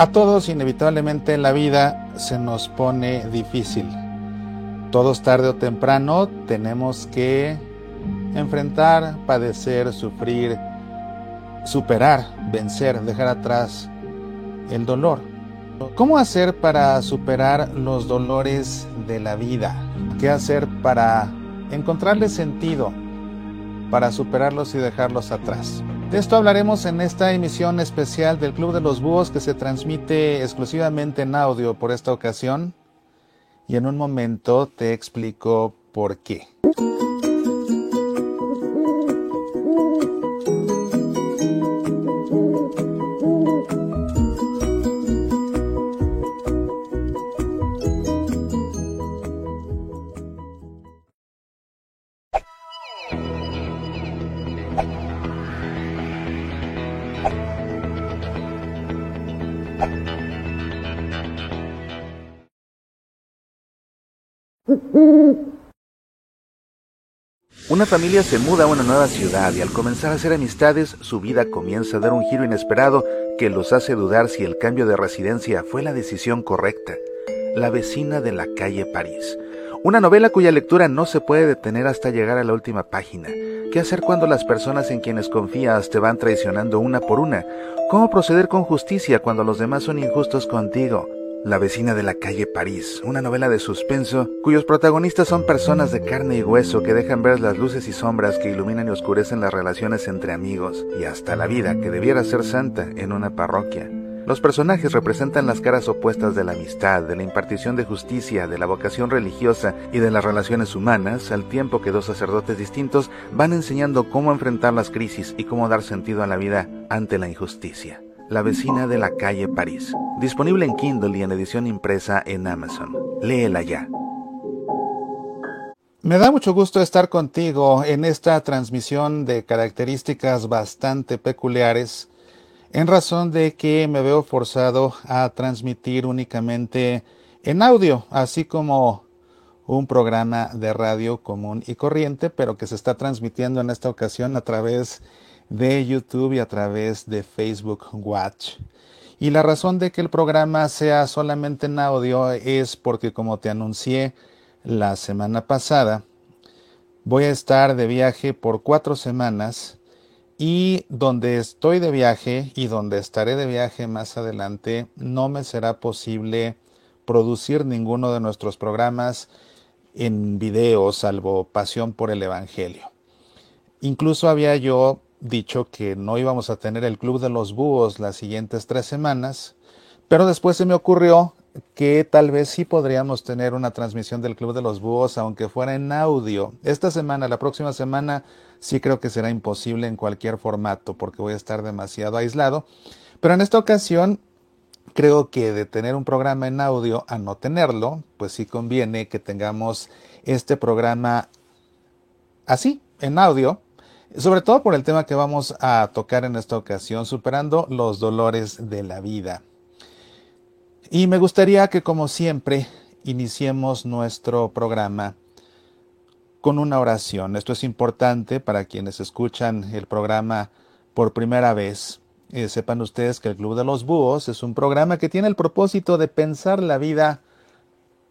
A todos inevitablemente en la vida se nos pone difícil. Todos tarde o temprano tenemos que enfrentar, padecer, sufrir, superar, vencer, dejar atrás el dolor. ¿Cómo hacer para superar los dolores de la vida? ¿Qué hacer para encontrarle sentido, para superarlos y dejarlos atrás? De esto hablaremos en esta emisión especial del Club de los Búhos que se transmite exclusivamente en audio por esta ocasión y en un momento te explico por qué. Una familia se muda a una nueva ciudad y al comenzar a hacer amistades, su vida comienza a dar un giro inesperado que los hace dudar si el cambio de residencia fue la decisión correcta. La vecina de la calle París. Una novela cuya lectura no se puede detener hasta llegar a la última página. ¿Qué hacer cuando las personas en quienes confías te van traicionando una por una? ¿Cómo proceder con justicia cuando los demás son injustos contigo? La vecina de la calle París, una novela de suspenso cuyos protagonistas son personas de carne y hueso que dejan ver las luces y sombras que iluminan y oscurecen las relaciones entre amigos y hasta la vida que debiera ser santa en una parroquia. Los personajes representan las caras opuestas de la amistad, de la impartición de justicia, de la vocación religiosa y de las relaciones humanas, al tiempo que dos sacerdotes distintos van enseñando cómo enfrentar las crisis y cómo dar sentido a la vida ante la injusticia. La vecina de la calle París. Disponible en Kindle y en edición impresa en Amazon. Léela ya. Me da mucho gusto estar contigo en esta transmisión de características bastante peculiares, en razón de que me veo forzado a transmitir únicamente en audio, así como un programa de radio común y corriente, pero que se está transmitiendo en esta ocasión a través de de YouTube y a través de Facebook Watch. Y la razón de que el programa sea solamente en audio es porque como te anuncié la semana pasada, voy a estar de viaje por cuatro semanas y donde estoy de viaje y donde estaré de viaje más adelante no me será posible producir ninguno de nuestros programas en video salvo Pasión por el Evangelio. Incluso había yo dicho que no íbamos a tener el Club de los Búhos las siguientes tres semanas, pero después se me ocurrió que tal vez sí podríamos tener una transmisión del Club de los Búhos, aunque fuera en audio. Esta semana, la próxima semana, sí creo que será imposible en cualquier formato, porque voy a estar demasiado aislado. Pero en esta ocasión, creo que de tener un programa en audio a no tenerlo, pues sí conviene que tengamos este programa así, en audio, sobre todo por el tema que vamos a tocar en esta ocasión, superando los dolores de la vida. Y me gustaría que, como siempre, iniciemos nuestro programa con una oración. Esto es importante para quienes escuchan el programa por primera vez. Eh, sepan ustedes que el Club de los Búhos es un programa que tiene el propósito de pensar la vida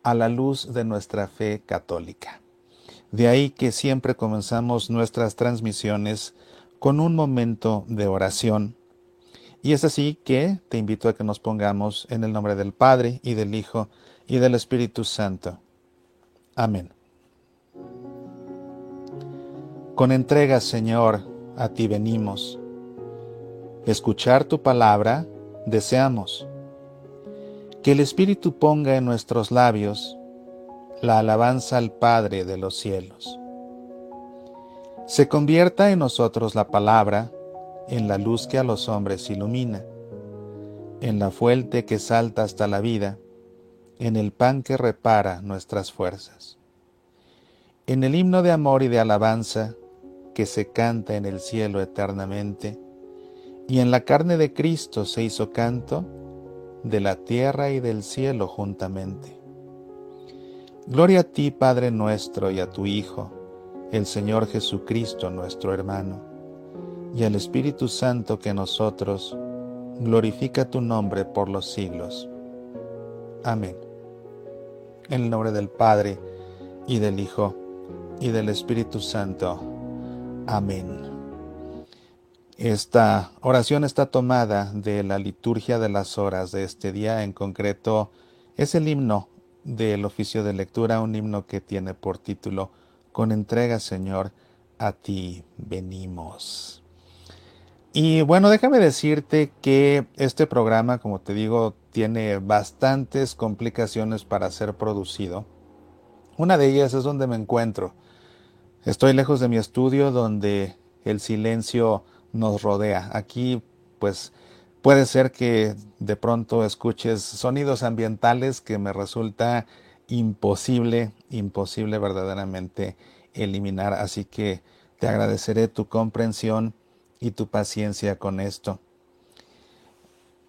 a la luz de nuestra fe católica. De ahí que siempre comenzamos nuestras transmisiones con un momento de oración Y es así que te invito a que nos pongamos en el nombre del Padre y del Hijo y del Espíritu Santo. Amén. Con entrega, Señor, a ti venimos. Escuchar tu palabra deseamos. Que el Espíritu ponga en nuestros labios la alabanza al Padre de los cielos. Se convierta en nosotros la palabra en la luz que a los hombres ilumina, en la fuente que salta hasta la vida, en el pan que repara nuestras fuerzas. En el himno de amor y de alabanza que se canta en el cielo eternamente, y en la carne de Cristo se hizo canto de la tierra y del cielo juntamente. Gloria a ti, Padre nuestro, y a tu Hijo, el Señor Jesucristo, nuestro hermano y al Espíritu Santo que nosotros glorifica tu nombre por los siglos. Amén. En el nombre del Padre y del Hijo y del Espíritu Santo. Amén. Esta oración está tomada de la liturgia de las horas de este día, en concreto es el himno del oficio de lectura, un himno que tiene por título Con entrega, Señor, a ti venimos. Y bueno, déjame decirte que este programa, como te digo, tiene bastantes complicaciones para ser producido. Una de ellas es donde me encuentro. Estoy lejos de mi estudio donde el silencio nos rodea. Aquí, pues, puede ser que de pronto escuches sonidos ambientales que me resulta imposible, imposible verdaderamente eliminar. Así que te agradeceré tu comprensión y tu paciencia con esto.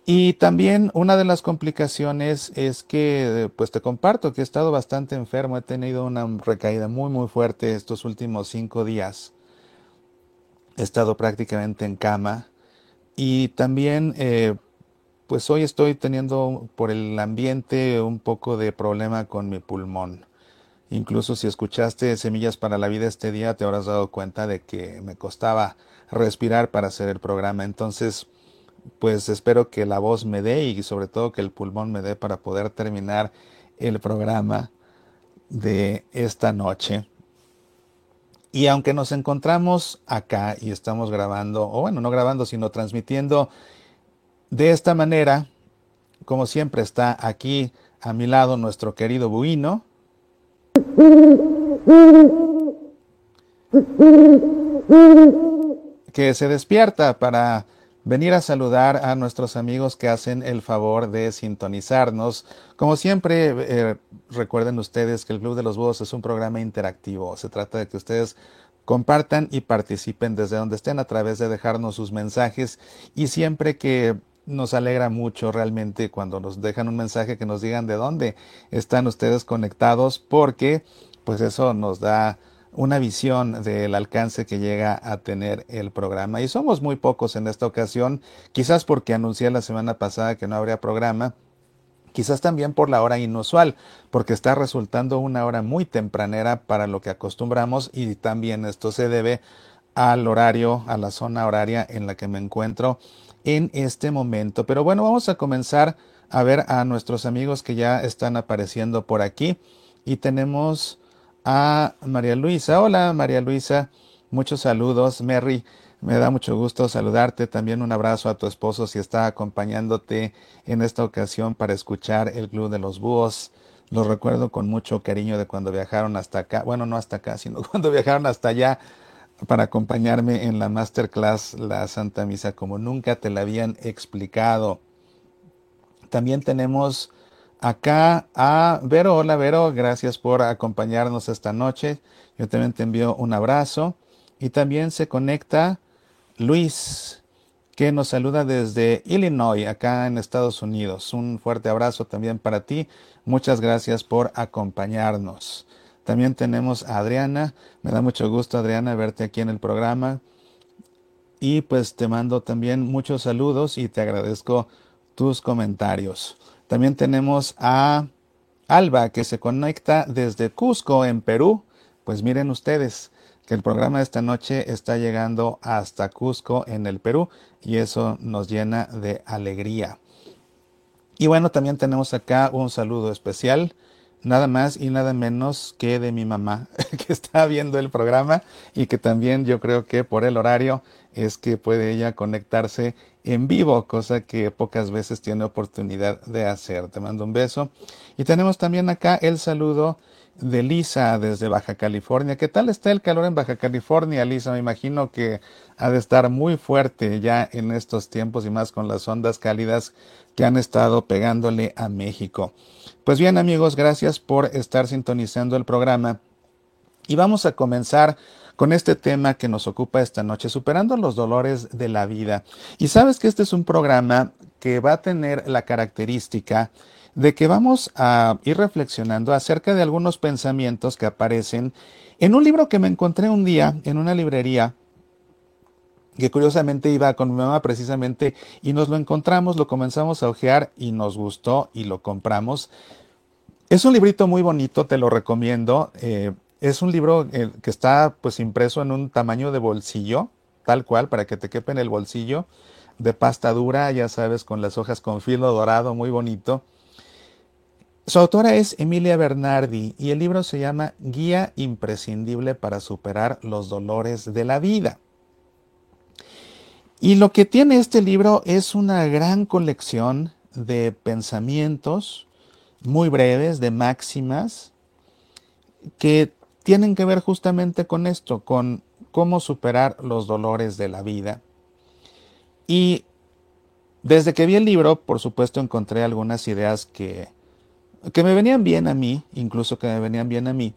Y también una de las complicaciones es que, pues te comparto que he estado bastante enfermo, he tenido una recaída muy muy fuerte estos últimos cinco días. He estado prácticamente en cama y también, eh, pues hoy estoy teniendo por el ambiente un poco de problema con mi pulmón. Incluso si escuchaste Semillas para la Vida este día, te habrás dado cuenta de que me costaba respirar para hacer el programa. Entonces, pues espero que la voz me dé y sobre todo que el pulmón me dé para poder terminar el programa de esta noche. Y aunque nos encontramos acá y estamos grabando, o bueno, no grabando, sino transmitiendo de esta manera, como siempre está aquí a mi lado nuestro querido Buino. Que se despierta para venir a saludar a nuestros amigos que hacen el favor de sintonizarnos. Como siempre, eh, recuerden ustedes que el Club de los Búhos es un programa interactivo. Se trata de que ustedes compartan y participen desde donde estén a través de dejarnos sus mensajes y siempre que nos alegra mucho realmente cuando nos dejan un mensaje que nos digan de dónde están ustedes conectados porque pues eso nos da una visión del alcance que llega a tener el programa. Y somos muy pocos en esta ocasión, quizás porque anuncié la semana pasada que no habría programa, quizás también por la hora inusual, porque está resultando una hora muy tempranera para lo que acostumbramos y también esto se debe al horario, a la zona horaria en la que me encuentro en este momento. Pero bueno, vamos a comenzar a ver a nuestros amigos que ya están apareciendo por aquí y tenemos a María Luisa. Hola María Luisa, muchos saludos. Mary, me da mucho gusto saludarte. También un abrazo a tu esposo si está acompañándote en esta ocasión para escuchar el Club de los Búhos. Los recuerdo con mucho cariño de cuando viajaron hasta acá. Bueno, no hasta acá, sino cuando viajaron hasta allá para acompañarme en la masterclass La Santa Misa como nunca te la habían explicado. También tenemos acá a Vero. Hola Vero, gracias por acompañarnos esta noche. Yo también te envío un abrazo. Y también se conecta Luis, que nos saluda desde Illinois, acá en Estados Unidos. Un fuerte abrazo también para ti. Muchas gracias por acompañarnos. También tenemos a Adriana. Me da mucho gusto, Adriana, verte aquí en el programa. Y pues te mando también muchos saludos y te agradezco tus comentarios. También tenemos a Alba que se conecta desde Cusco, en Perú. Pues miren ustedes, que el programa de esta noche está llegando hasta Cusco en el Perú y eso nos llena de alegría. Y bueno, también tenemos acá un saludo especial, nada más y nada menos que de mi mamá, que está viendo el programa y que también yo creo que por el horario es que puede ella conectarse en vivo, cosa que pocas veces tiene oportunidad de hacer. Te mando un beso. Y tenemos también acá el saludo de Lisa desde Baja California. ¿Qué tal está el calor en Baja California, Lisa? Me imagino que ha de estar muy fuerte ya en estos tiempos y más con las ondas cálidas que han estado pegándole a México. Pues bien amigos, gracias por estar sintonizando el programa y vamos a comenzar con este tema que nos ocupa esta noche, superando los dolores de la vida. Y sabes que este es un programa que va a tener la característica de que vamos a ir reflexionando acerca de algunos pensamientos que aparecen en un libro que me encontré un día en una librería que curiosamente iba con mi mamá precisamente y nos lo encontramos, lo comenzamos a ojear y nos gustó y lo compramos. Es un librito muy bonito, te lo recomiendo. Eh, es un libro eh, que está pues impreso en un tamaño de bolsillo, tal cual, para que te quepe en el bolsillo, de pasta dura, ya sabes, con las hojas con filo dorado, muy bonito. Su autora es Emilia Bernardi y el libro se llama Guía imprescindible para superar los dolores de la vida. Y lo que tiene este libro es una gran colección de pensamientos muy breves, de máximas, que tienen que ver justamente con esto, con cómo superar los dolores de la vida. Y desde que vi el libro, por supuesto, encontré algunas ideas que que me venían bien a mí, incluso que me venían bien a mí,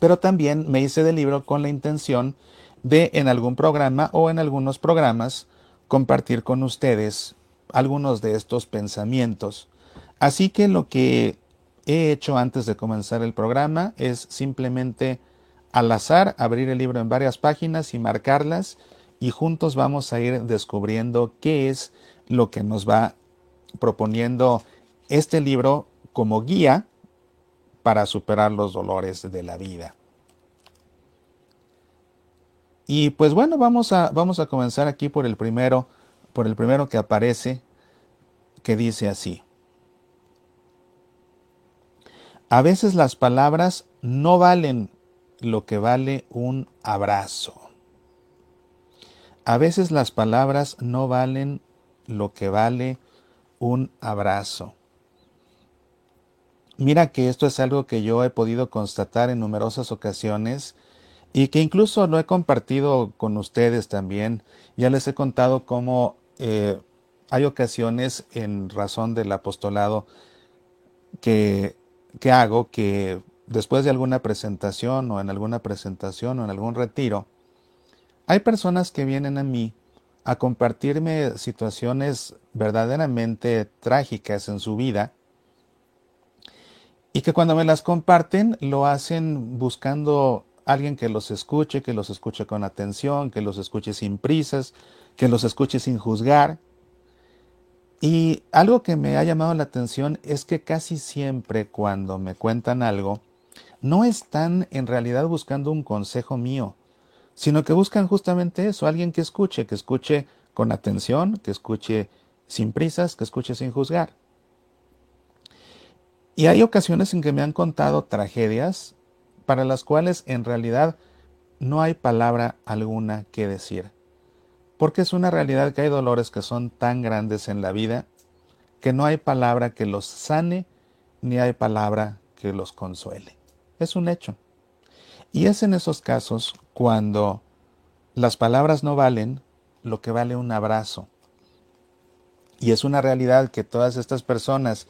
pero también me hice del libro con la intención de en algún programa o en algunos programas compartir con ustedes algunos de estos pensamientos. Así que lo que he hecho antes de comenzar el programa es simplemente al azar abrir el libro en varias páginas y marcarlas y juntos vamos a ir descubriendo qué es lo que nos va proponiendo este libro como guía para superar los dolores de la vida. Y pues bueno, vamos a, vamos a comenzar aquí por el primero, por el primero que aparece, que dice así. A veces las palabras no valen lo que vale un abrazo. A veces las palabras no valen lo que vale un abrazo. Mira que esto es algo que yo he podido constatar en numerosas ocasiones y que incluso lo he compartido con ustedes también. Ya les he contado cómo eh, hay ocasiones en razón del apostolado que, que hago que después de alguna presentación o en alguna presentación o en algún retiro, hay personas que vienen a mí a compartirme situaciones verdaderamente trágicas en su vida y que cuando me las comparten lo hacen buscando alguien que los escuche, que los escuche con atención, que los escuche sin prisas, que los escuche sin juzgar. Y algo que me ha llamado la atención es que casi siempre cuando me cuentan algo, no están en realidad buscando un consejo mío, sino que buscan justamente eso, alguien que escuche, que escuche con atención, que escuche sin prisas, que escuche sin juzgar. Y hay ocasiones en que me han contado tragedias para las cuales en realidad no hay palabra alguna que decir. Porque es una realidad que hay dolores que son tan grandes en la vida que no hay palabra que los sane ni hay palabra que los consuele. Es un hecho. Y es en esos casos cuando las palabras no valen lo que vale un abrazo. Y es una realidad que todas estas personas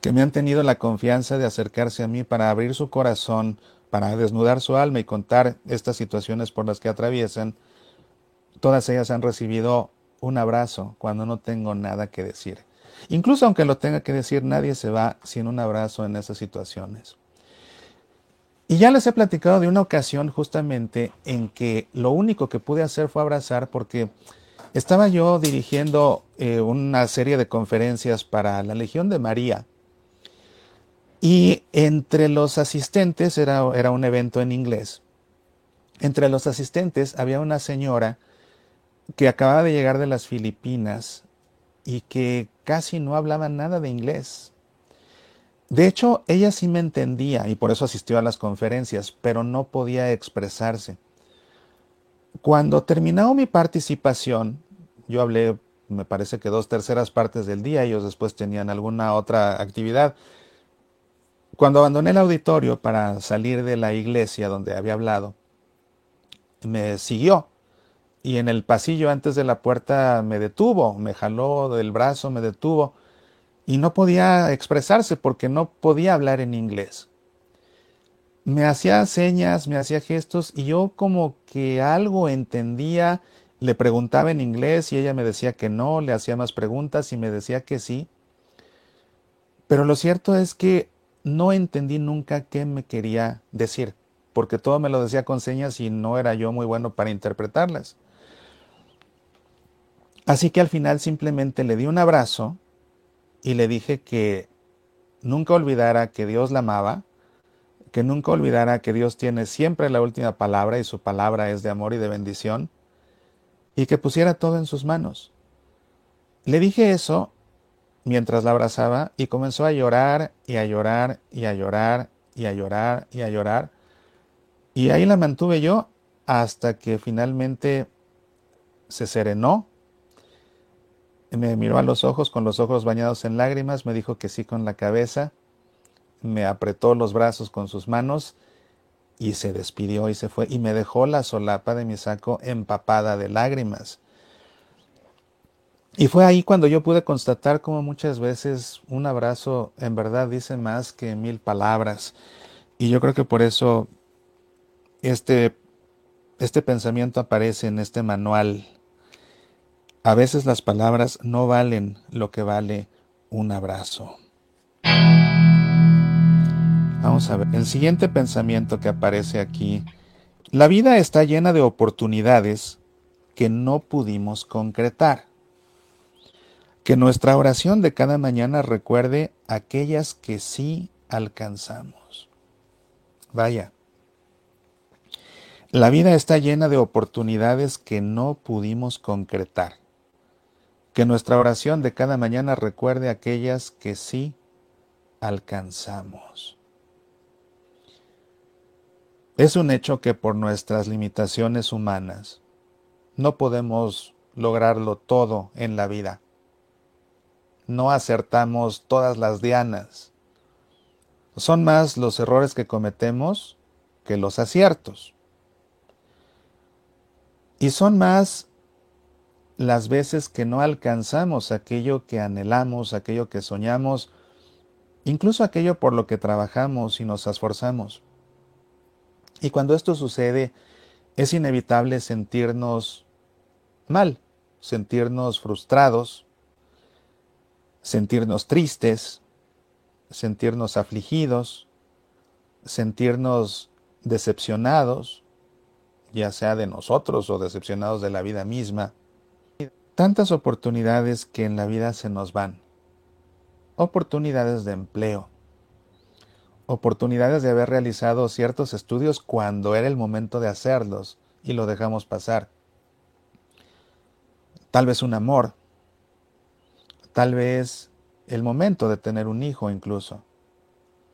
que me han tenido la confianza de acercarse a mí para abrir su corazón, para desnudar su alma y contar estas situaciones por las que atraviesan, todas ellas han recibido un abrazo cuando no tengo nada que decir. Incluso aunque lo tenga que decir, nadie se va sin un abrazo en esas situaciones. Y ya les he platicado de una ocasión justamente en que lo único que pude hacer fue abrazar porque estaba yo dirigiendo eh, una serie de conferencias para la Legión de María y entre los asistentes era, era un evento en inglés. Entre los asistentes había una señora que acababa de llegar de las Filipinas y que casi no hablaba nada de inglés. De hecho, ella sí me entendía y por eso asistió a las conferencias, pero no podía expresarse. Cuando terminó mi participación, yo hablé, me parece que dos terceras partes del día, ellos después tenían alguna otra actividad. Cuando abandoné el auditorio para salir de la iglesia donde había hablado, me siguió y en el pasillo antes de la puerta me detuvo, me jaló del brazo, me detuvo y no podía expresarse porque no podía hablar en inglés. Me hacía señas, me hacía gestos y yo como que algo entendía, le preguntaba en inglés y ella me decía que no, le hacía más preguntas y me decía que sí. Pero lo cierto es que no entendí nunca qué me quería decir porque todo me lo decía con señas y no era yo muy bueno para interpretarlas. Así que al final simplemente le di un abrazo y le dije que nunca olvidara que Dios la amaba, que nunca olvidara que Dios tiene siempre la última palabra y su palabra es de amor y de bendición, y que pusiera todo en sus manos. Le dije eso mientras la abrazaba y comenzó a llorar y a llorar y a llorar y a llorar y a llorar y ahí la mantuve yo hasta que finalmente se serenó, me miró a los ojos con los ojos bañados en lágrimas, me dijo que sí con la cabeza, me apretó los brazos con sus manos y se despidió y se fue y me dejó la solapa de mi saco empapada de lágrimas. Y fue ahí cuando yo pude constatar cómo muchas veces un abrazo en verdad dice más que mil palabras. Y yo creo que por eso este, este pensamiento aparece en este manual. A veces las palabras no valen lo que vale un abrazo. Vamos a ver, el siguiente pensamiento que aparece aquí. La vida está llena de oportunidades que no pudimos concretar. Que nuestra oración de cada mañana recuerde aquellas que sí alcanzamos. Vaya, la vida está llena de oportunidades que no pudimos concretar. Que nuestra oración de cada mañana recuerde aquellas que sí alcanzamos. Es un hecho que por nuestras limitaciones humanas no podemos lograrlo todo en la vida. No acertamos todas las dianas. Son más los errores que cometemos que los aciertos. Y son más las veces que no alcanzamos aquello que anhelamos, aquello que soñamos, incluso aquello por lo que trabajamos y nos esforzamos. Y cuando esto sucede, es inevitable sentirnos mal, sentirnos frustrados, sentirnos tristes, sentirnos afligidos, sentirnos decepcionados, ya sea de nosotros o decepcionados de la vida misma. Tantas oportunidades que en la vida se nos van. Oportunidades de empleo. Oportunidades de haber realizado ciertos estudios cuando era el momento de hacerlos y lo dejamos pasar. Tal vez un amor. Tal vez el momento de tener un hijo incluso.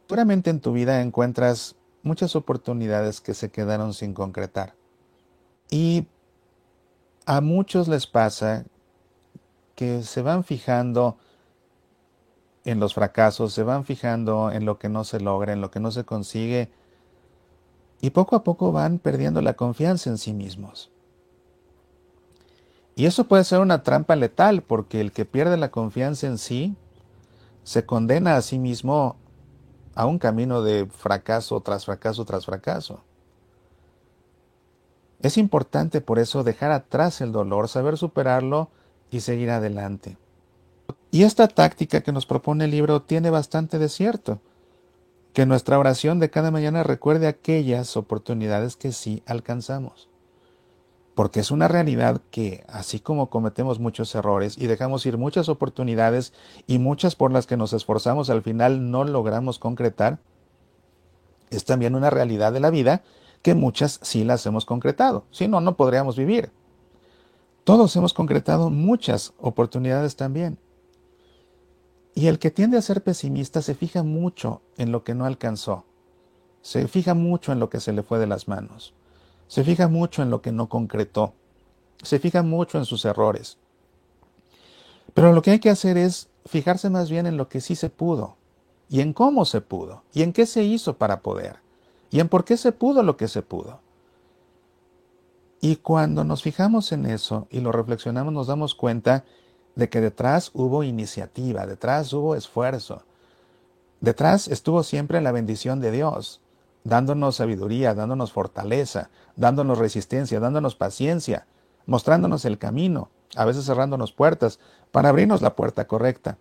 Seguramente en tu vida encuentras muchas oportunidades que se quedaron sin concretar. Y a muchos les pasa que se van fijando en los fracasos, se van fijando en lo que no se logra, en lo que no se consigue, y poco a poco van perdiendo la confianza en sí mismos. Y eso puede ser una trampa letal, porque el que pierde la confianza en sí se condena a sí mismo a un camino de fracaso tras fracaso tras fracaso. Es importante por eso dejar atrás el dolor, saber superarlo y seguir adelante. Y esta táctica que nos propone el libro tiene bastante de cierto. Que nuestra oración de cada mañana recuerde aquellas oportunidades que sí alcanzamos. Porque es una realidad que, así como cometemos muchos errores y dejamos ir muchas oportunidades y muchas por las que nos esforzamos al final no logramos concretar, es también una realidad de la vida que muchas sí las hemos concretado. Si no, no podríamos vivir. Todos hemos concretado muchas oportunidades también. Y el que tiende a ser pesimista se fija mucho en lo que no alcanzó. Se fija mucho en lo que se le fue de las manos. Se fija mucho en lo que no concretó. Se fija mucho en sus errores. Pero lo que hay que hacer es fijarse más bien en lo que sí se pudo, y en cómo se pudo, y en qué se hizo para poder, y en por qué se pudo lo que se pudo. Y cuando nos fijamos en eso y lo reflexionamos, nos damos cuenta de que detrás hubo iniciativa, detrás hubo esfuerzo, detrás estuvo siempre la bendición de Dios, dándonos sabiduría, dándonos fortaleza, dándonos resistencia, dándonos paciencia, mostrándonos el camino, a veces cerrándonos puertas para abrirnos la puerta correcta.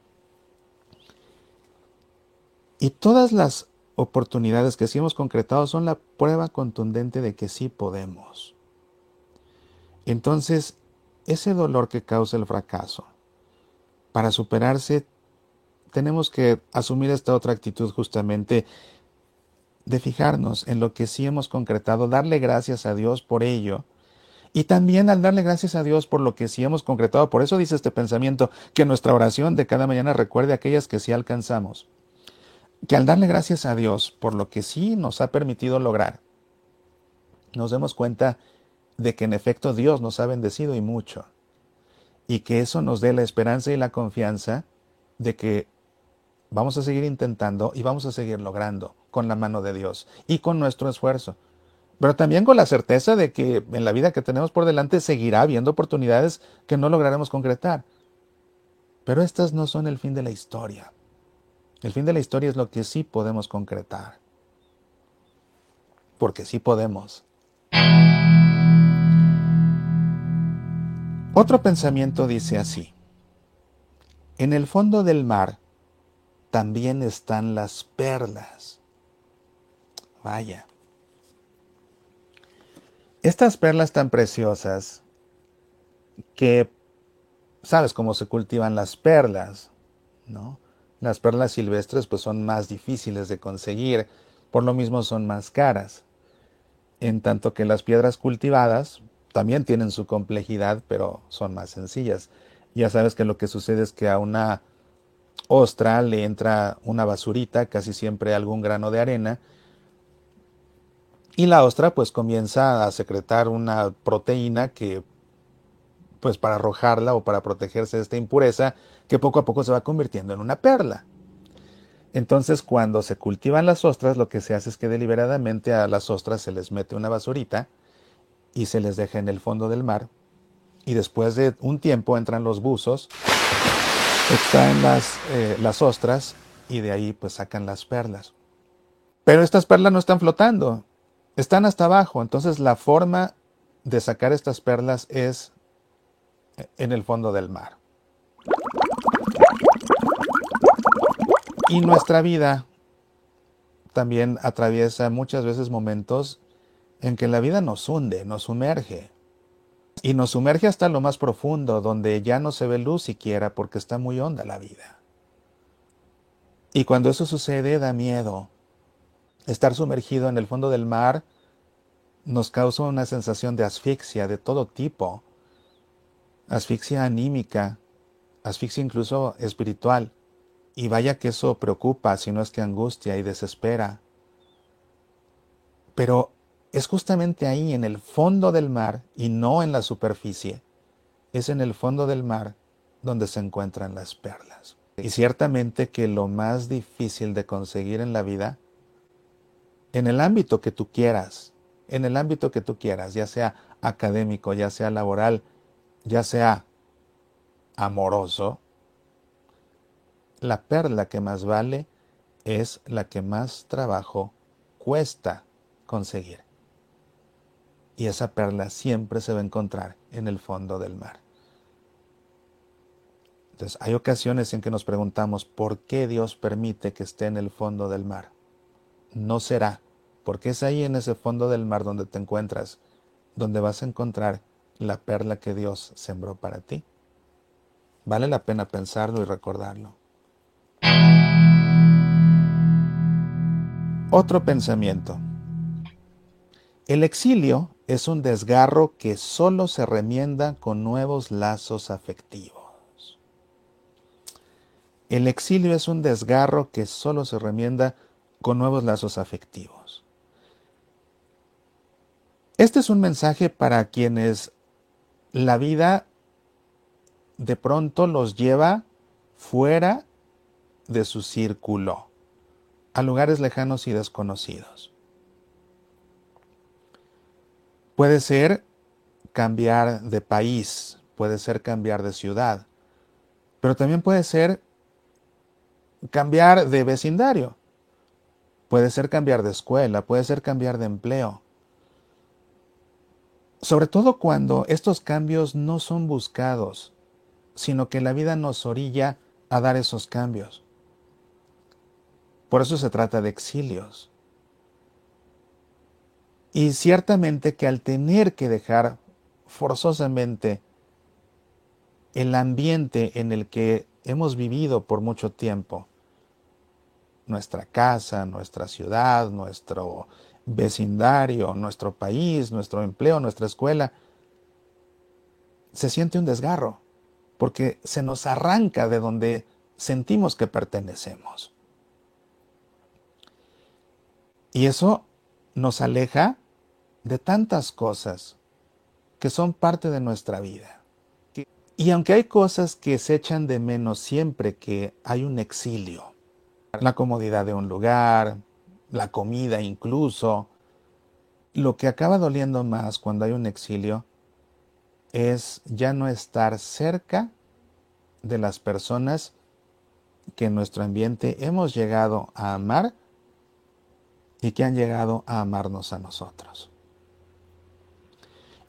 Y todas las oportunidades que sí hemos concretado son la prueba contundente de que sí podemos. Entonces, ese dolor que causa el fracaso, para superarse, tenemos que asumir esta otra actitud justamente de fijarnos en lo que sí hemos concretado, darle gracias a Dios por ello y también al darle gracias a Dios por lo que sí hemos concretado. Por eso dice este pensamiento, que nuestra oración de cada mañana recuerde aquellas que sí alcanzamos. Que al darle gracias a Dios por lo que sí nos ha permitido lograr, nos demos cuenta de que en efecto Dios nos ha bendecido y mucho. Y que eso nos dé la esperanza y la confianza de que vamos a seguir intentando y vamos a seguir logrando con la mano de Dios y con nuestro esfuerzo pero también con la certeza de que en la vida que tenemos por delante seguirá habiendo oportunidades que no lograremos concretar. Pero estas no son el fin de la historia. El fin de la historia es lo que sí podemos concretar. Porque sí podemos. Otro pensamiento dice así. En el fondo del mar también están las perlas. Vaya. Estas perlas tan preciosas que sabes cómo se cultivan las perlas, ¿no? Las perlas silvestres pues son más difíciles de conseguir, por lo mismo son más caras. En tanto que las piedras cultivadas también tienen su complejidad, pero son más sencillas. Ya sabes que lo que sucede es que a una ostra le entra una basurita, casi siempre algún grano de arena, y la ostra pues comienza a secretar una proteína que pues para arrojarla o para protegerse de esta impureza que poco a poco se va convirtiendo en una perla. Entonces cuando se cultivan las ostras lo que se hace es que deliberadamente a las ostras se les mete una basurita y se les deja en el fondo del mar y después de un tiempo entran los buzos, extraen las, eh, las ostras y de ahí pues sacan las perlas. Pero estas perlas no están flotando, están hasta abajo, entonces la forma de sacar estas perlas es en el fondo del mar. Y nuestra vida también atraviesa muchas veces momentos en que la vida nos hunde, nos sumerge. Y nos sumerge hasta lo más profundo, donde ya no se ve luz siquiera porque está muy honda la vida. Y cuando eso sucede da miedo, Estar sumergido en el fondo del mar nos causa una sensación de asfixia de todo tipo, asfixia anímica, asfixia incluso espiritual. Y vaya que eso preocupa, si no es que angustia y desespera. Pero es justamente ahí, en el fondo del mar, y no en la superficie, es en el fondo del mar donde se encuentran las perlas. Y ciertamente que lo más difícil de conseguir en la vida en el ámbito que tú quieras, en el ámbito que tú quieras, ya sea académico, ya sea laboral, ya sea amoroso, la perla que más vale es la que más trabajo cuesta conseguir. Y esa perla siempre se va a encontrar en el fondo del mar. Entonces, hay ocasiones en que nos preguntamos por qué Dios permite que esté en el fondo del mar no será, porque es ahí en ese fondo del mar donde te encuentras, donde vas a encontrar la perla que Dios sembró para ti. Vale la pena pensarlo y recordarlo. Otro pensamiento. El exilio es un desgarro que solo se remienda con nuevos lazos afectivos. El exilio es un desgarro que solo se remienda con nuevos lazos afectivos. Este es un mensaje para quienes la vida de pronto los lleva fuera de su círculo, a lugares lejanos y desconocidos. Puede ser cambiar de país, puede ser cambiar de ciudad, pero también puede ser cambiar de vecindario, puede ser cambiar de escuela, puede ser cambiar de empleo. Sobre todo cuando estos cambios no son buscados, sino que la vida nos orilla a dar esos cambios. Por eso se trata de exilios. Y ciertamente que al tener que dejar forzosamente el ambiente en el que hemos vivido por mucho tiempo, nuestra casa, nuestra ciudad, nuestro vecindario, nuestro país, nuestro empleo, nuestra escuela, se siente un desgarro, porque se nos arranca de donde sentimos que pertenecemos. Y eso nos aleja de tantas cosas que son parte de nuestra vida. Y aunque hay cosas que se echan de menos siempre que hay un exilio, la comodidad de un lugar, la comida incluso. Lo que acaba doliendo más cuando hay un exilio es ya no estar cerca de las personas que en nuestro ambiente hemos llegado a amar y que han llegado a amarnos a nosotros.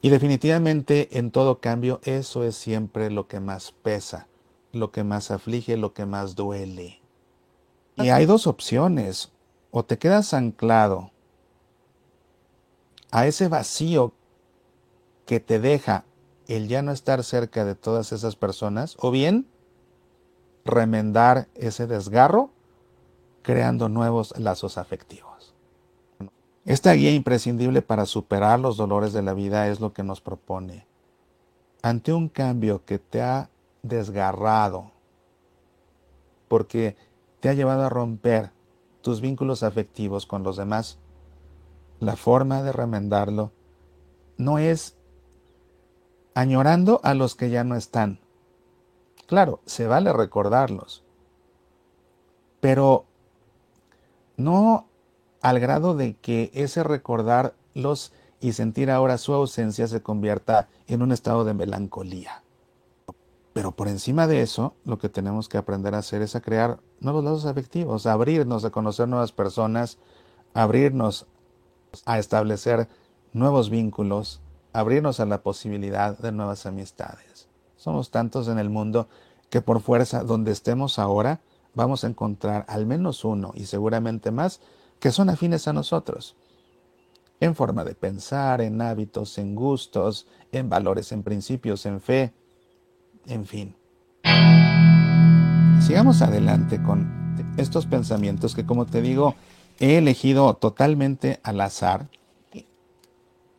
Y definitivamente en todo cambio eso es siempre lo que más pesa, lo que más aflige, lo que más duele. Y hay dos opciones o te quedas anclado a ese vacío que te deja el ya no estar cerca de todas esas personas, o bien remendar ese desgarro creando nuevos lazos afectivos. Esta guía imprescindible para superar los dolores de la vida es lo que nos propone. Ante un cambio que te ha desgarrado, porque te ha llevado a romper tus vínculos afectivos con los demás, la forma de remendarlo no es añorando a los que ya no están. Claro, se vale recordarlos, pero no al grado de que ese recordarlos y sentir ahora su ausencia se convierta en un estado de melancolía. Pero por encima de eso, lo que tenemos que aprender a hacer es a crear nuevos lazos afectivos, abrirnos a conocer nuevas personas, abrirnos a establecer nuevos vínculos, abrirnos a la posibilidad de nuevas amistades. Somos tantos en el mundo que por fuerza, donde estemos ahora, vamos a encontrar al menos uno y seguramente más que son afines a nosotros, en forma de pensar, en hábitos, en gustos, en valores, en principios, en fe, en fin. Sigamos adelante con estos pensamientos que, como te digo, he elegido totalmente al azar.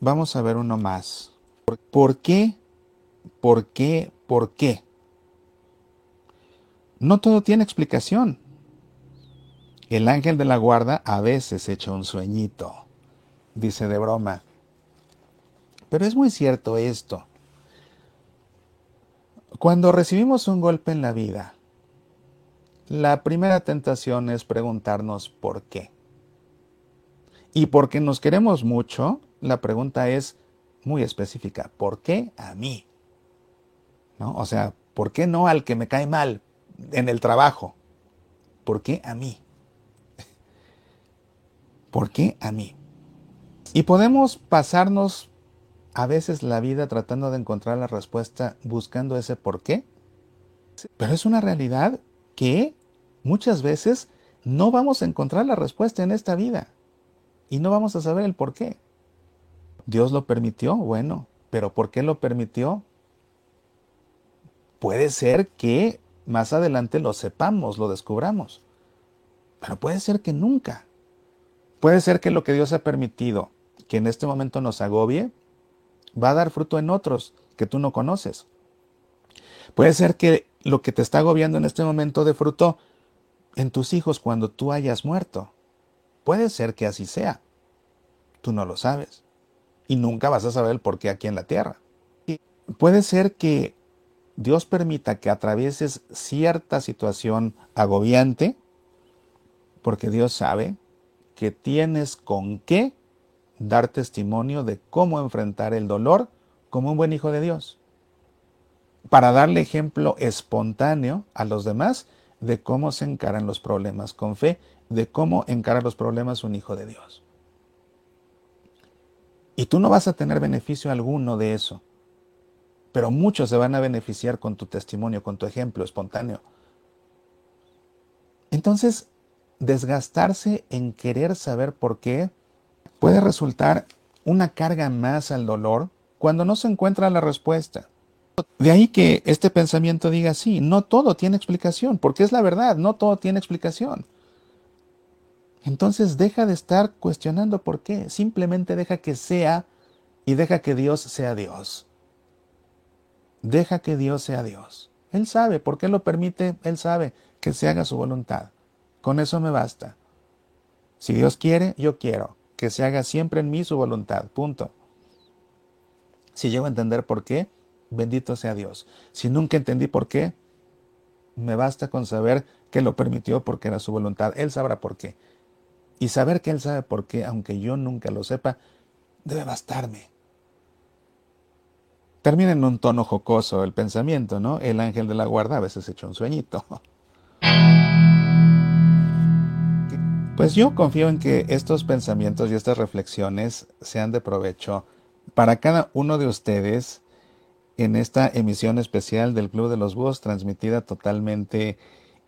Vamos a ver uno más. ¿Por qué? ¿Por qué? ¿Por qué? No todo tiene explicación. El ángel de la guarda a veces echa un sueñito, dice de broma. Pero es muy cierto esto. Cuando recibimos un golpe en la vida, la primera tentación es preguntarnos por qué. Y porque nos queremos mucho, la pregunta es muy específica. ¿Por qué a mí? ¿No? O sea, ¿por qué no al que me cae mal en el trabajo? ¿Por qué a mí? ¿Por qué a mí? Y podemos pasarnos a veces la vida tratando de encontrar la respuesta buscando ese por qué. Pero es una realidad que muchas veces no vamos a encontrar la respuesta en esta vida y no vamos a saber el por qué. Dios lo permitió, bueno, pero ¿por qué lo permitió? Puede ser que más adelante lo sepamos, lo descubramos, pero puede ser que nunca. Puede ser que lo que Dios ha permitido que en este momento nos agobie, va a dar fruto en otros que tú no conoces. Puede ser que lo que te está agobiando en este momento de fruto en tus hijos cuando tú hayas muerto. Puede ser que así sea. Tú no lo sabes. Y nunca vas a saber el por qué aquí en la tierra. puede ser que Dios permita que atravieses cierta situación agobiante, porque Dios sabe que tienes con qué dar testimonio de cómo enfrentar el dolor como un buen hijo de Dios, para darle ejemplo espontáneo a los demás de cómo se encaran los problemas con fe, de cómo encara los problemas un hijo de Dios. Y tú no vas a tener beneficio alguno de eso, pero muchos se van a beneficiar con tu testimonio, con tu ejemplo espontáneo. Entonces, desgastarse en querer saber por qué puede resultar una carga más al dolor cuando no se encuentra la respuesta. De ahí que este pensamiento diga, sí, no todo tiene explicación, porque es la verdad, no todo tiene explicación. Entonces deja de estar cuestionando por qué, simplemente deja que sea y deja que Dios sea Dios. Deja que Dios sea Dios. Él sabe, ¿por qué lo permite? Él sabe que se haga su voluntad. Con eso me basta. Si Dios quiere, yo quiero. Que se haga siempre en mí su voluntad. Punto. Si llego a entender por qué, bendito sea Dios. Si nunca entendí por qué, me basta con saber que lo permitió porque era su voluntad. Él sabrá por qué. Y saber que Él sabe por qué, aunque yo nunca lo sepa, debe bastarme. Termina en un tono jocoso el pensamiento, ¿no? El ángel de la guarda a veces echa un sueñito. Pues yo confío en que estos pensamientos y estas reflexiones sean de provecho para cada uno de ustedes en esta emisión especial del Club de los Búhos, transmitida totalmente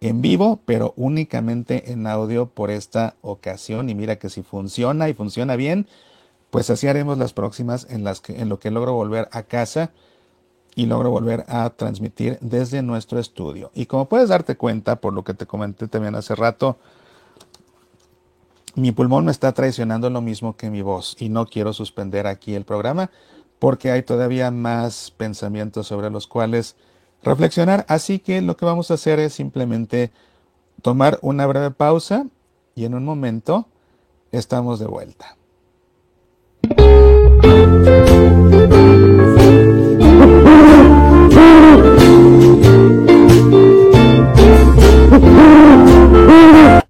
en vivo, pero únicamente en audio por esta ocasión. Y mira que si funciona y funciona bien, pues así haremos las próximas en las que en lo que logro volver a casa y logro volver a transmitir desde nuestro estudio. Y como puedes darte cuenta, por lo que te comenté también hace rato, mi pulmón me está traicionando lo mismo que mi voz y no quiero suspender aquí el programa porque hay todavía más pensamientos sobre los cuales reflexionar. Así que lo que vamos a hacer es simplemente tomar una breve pausa y en un momento estamos de vuelta.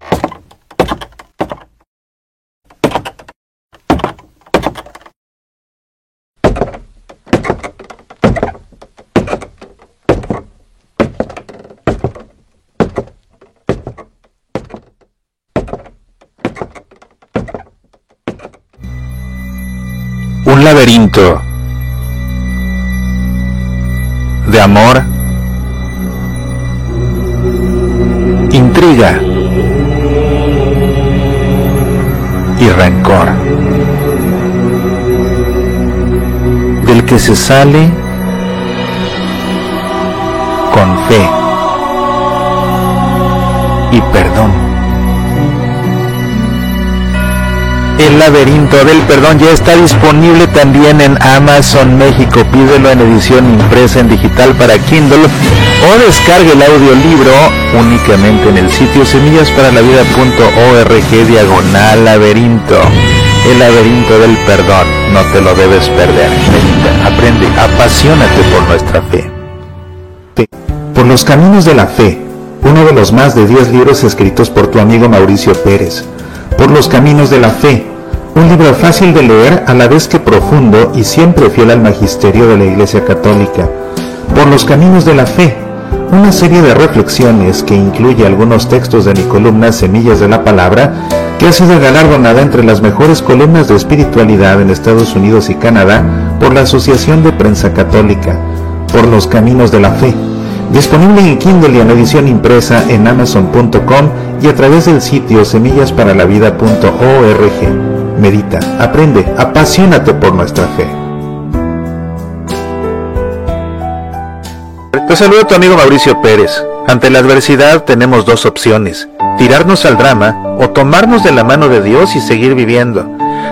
de amor, intriga y rencor, del que se sale con fe y perdón. El laberinto del perdón ya está disponible también en Amazon México. Pídelo en edición impresa en digital para Kindle o descargue el audiolibro únicamente en el sitio semillasparalavida.org diagonal laberinto. El laberinto del perdón, no te lo debes perder. Medita, aprende, apasionate por nuestra fe. Por los caminos de la fe, uno de los más de 10 libros escritos por tu amigo Mauricio Pérez por los caminos de la fe, un libro fácil de leer a la vez que profundo y siempre fiel al magisterio de la Iglesia Católica. Por los caminos de la fe, una serie de reflexiones que incluye algunos textos de mi columna Semillas de la Palabra, que ha sido galardonada entre las mejores columnas de espiritualidad en Estados Unidos y Canadá por la Asociación de Prensa Católica. Por los caminos de la fe Disponible en Kindle y en edición impresa en amazon.com y a través del sitio semillasparalavida.org. Medita, aprende, apasionate por nuestra fe. Te saludo a tu amigo Mauricio Pérez. Ante la adversidad tenemos dos opciones, tirarnos al drama o tomarnos de la mano de Dios y seguir viviendo.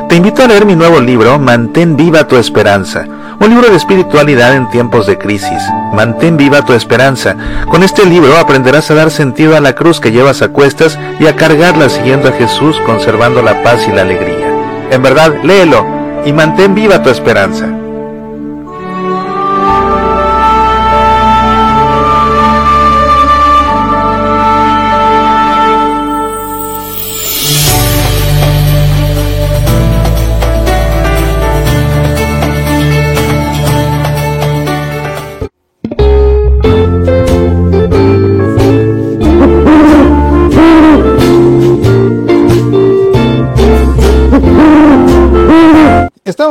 te invito a leer mi nuevo libro, Mantén viva tu esperanza, un libro de espiritualidad en tiempos de crisis. Mantén viva tu esperanza. Con este libro aprenderás a dar sentido a la cruz que llevas a cuestas y a cargarla siguiendo a Jesús, conservando la paz y la alegría. En verdad, léelo y mantén viva tu esperanza.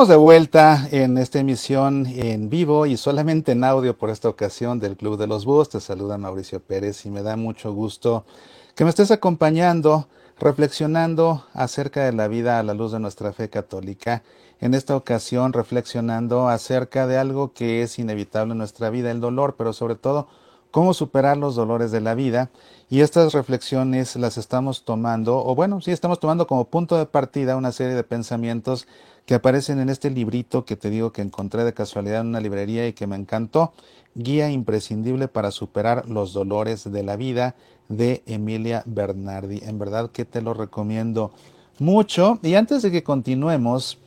De vuelta en esta emisión en vivo y solamente en audio por esta ocasión del Club de los Búhos. Te saluda Mauricio Pérez y me da mucho gusto que me estés acompañando, reflexionando acerca de la vida a la luz de nuestra fe católica. En esta ocasión reflexionando acerca de algo que es inevitable en nuestra vida, el dolor, pero sobre todo cómo superar los dolores de la vida. Y estas reflexiones las estamos tomando, o bueno, sí, estamos tomando como punto de partida una serie de pensamientos que aparecen en este librito que te digo que encontré de casualidad en una librería y que me encantó, Guía imprescindible para superar los dolores de la vida de Emilia Bernardi. En verdad que te lo recomiendo mucho. Y antes de que continuemos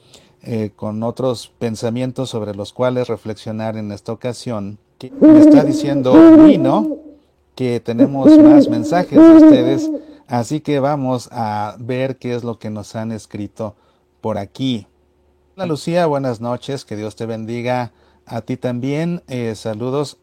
eh, con otros pensamientos sobre los cuales reflexionar en esta ocasión, me está diciendo Nino que tenemos más mensajes de ustedes, así que vamos a ver qué es lo que nos han escrito por aquí. Hola Lucía, buenas noches, que Dios te bendiga a ti también. Eh, saludos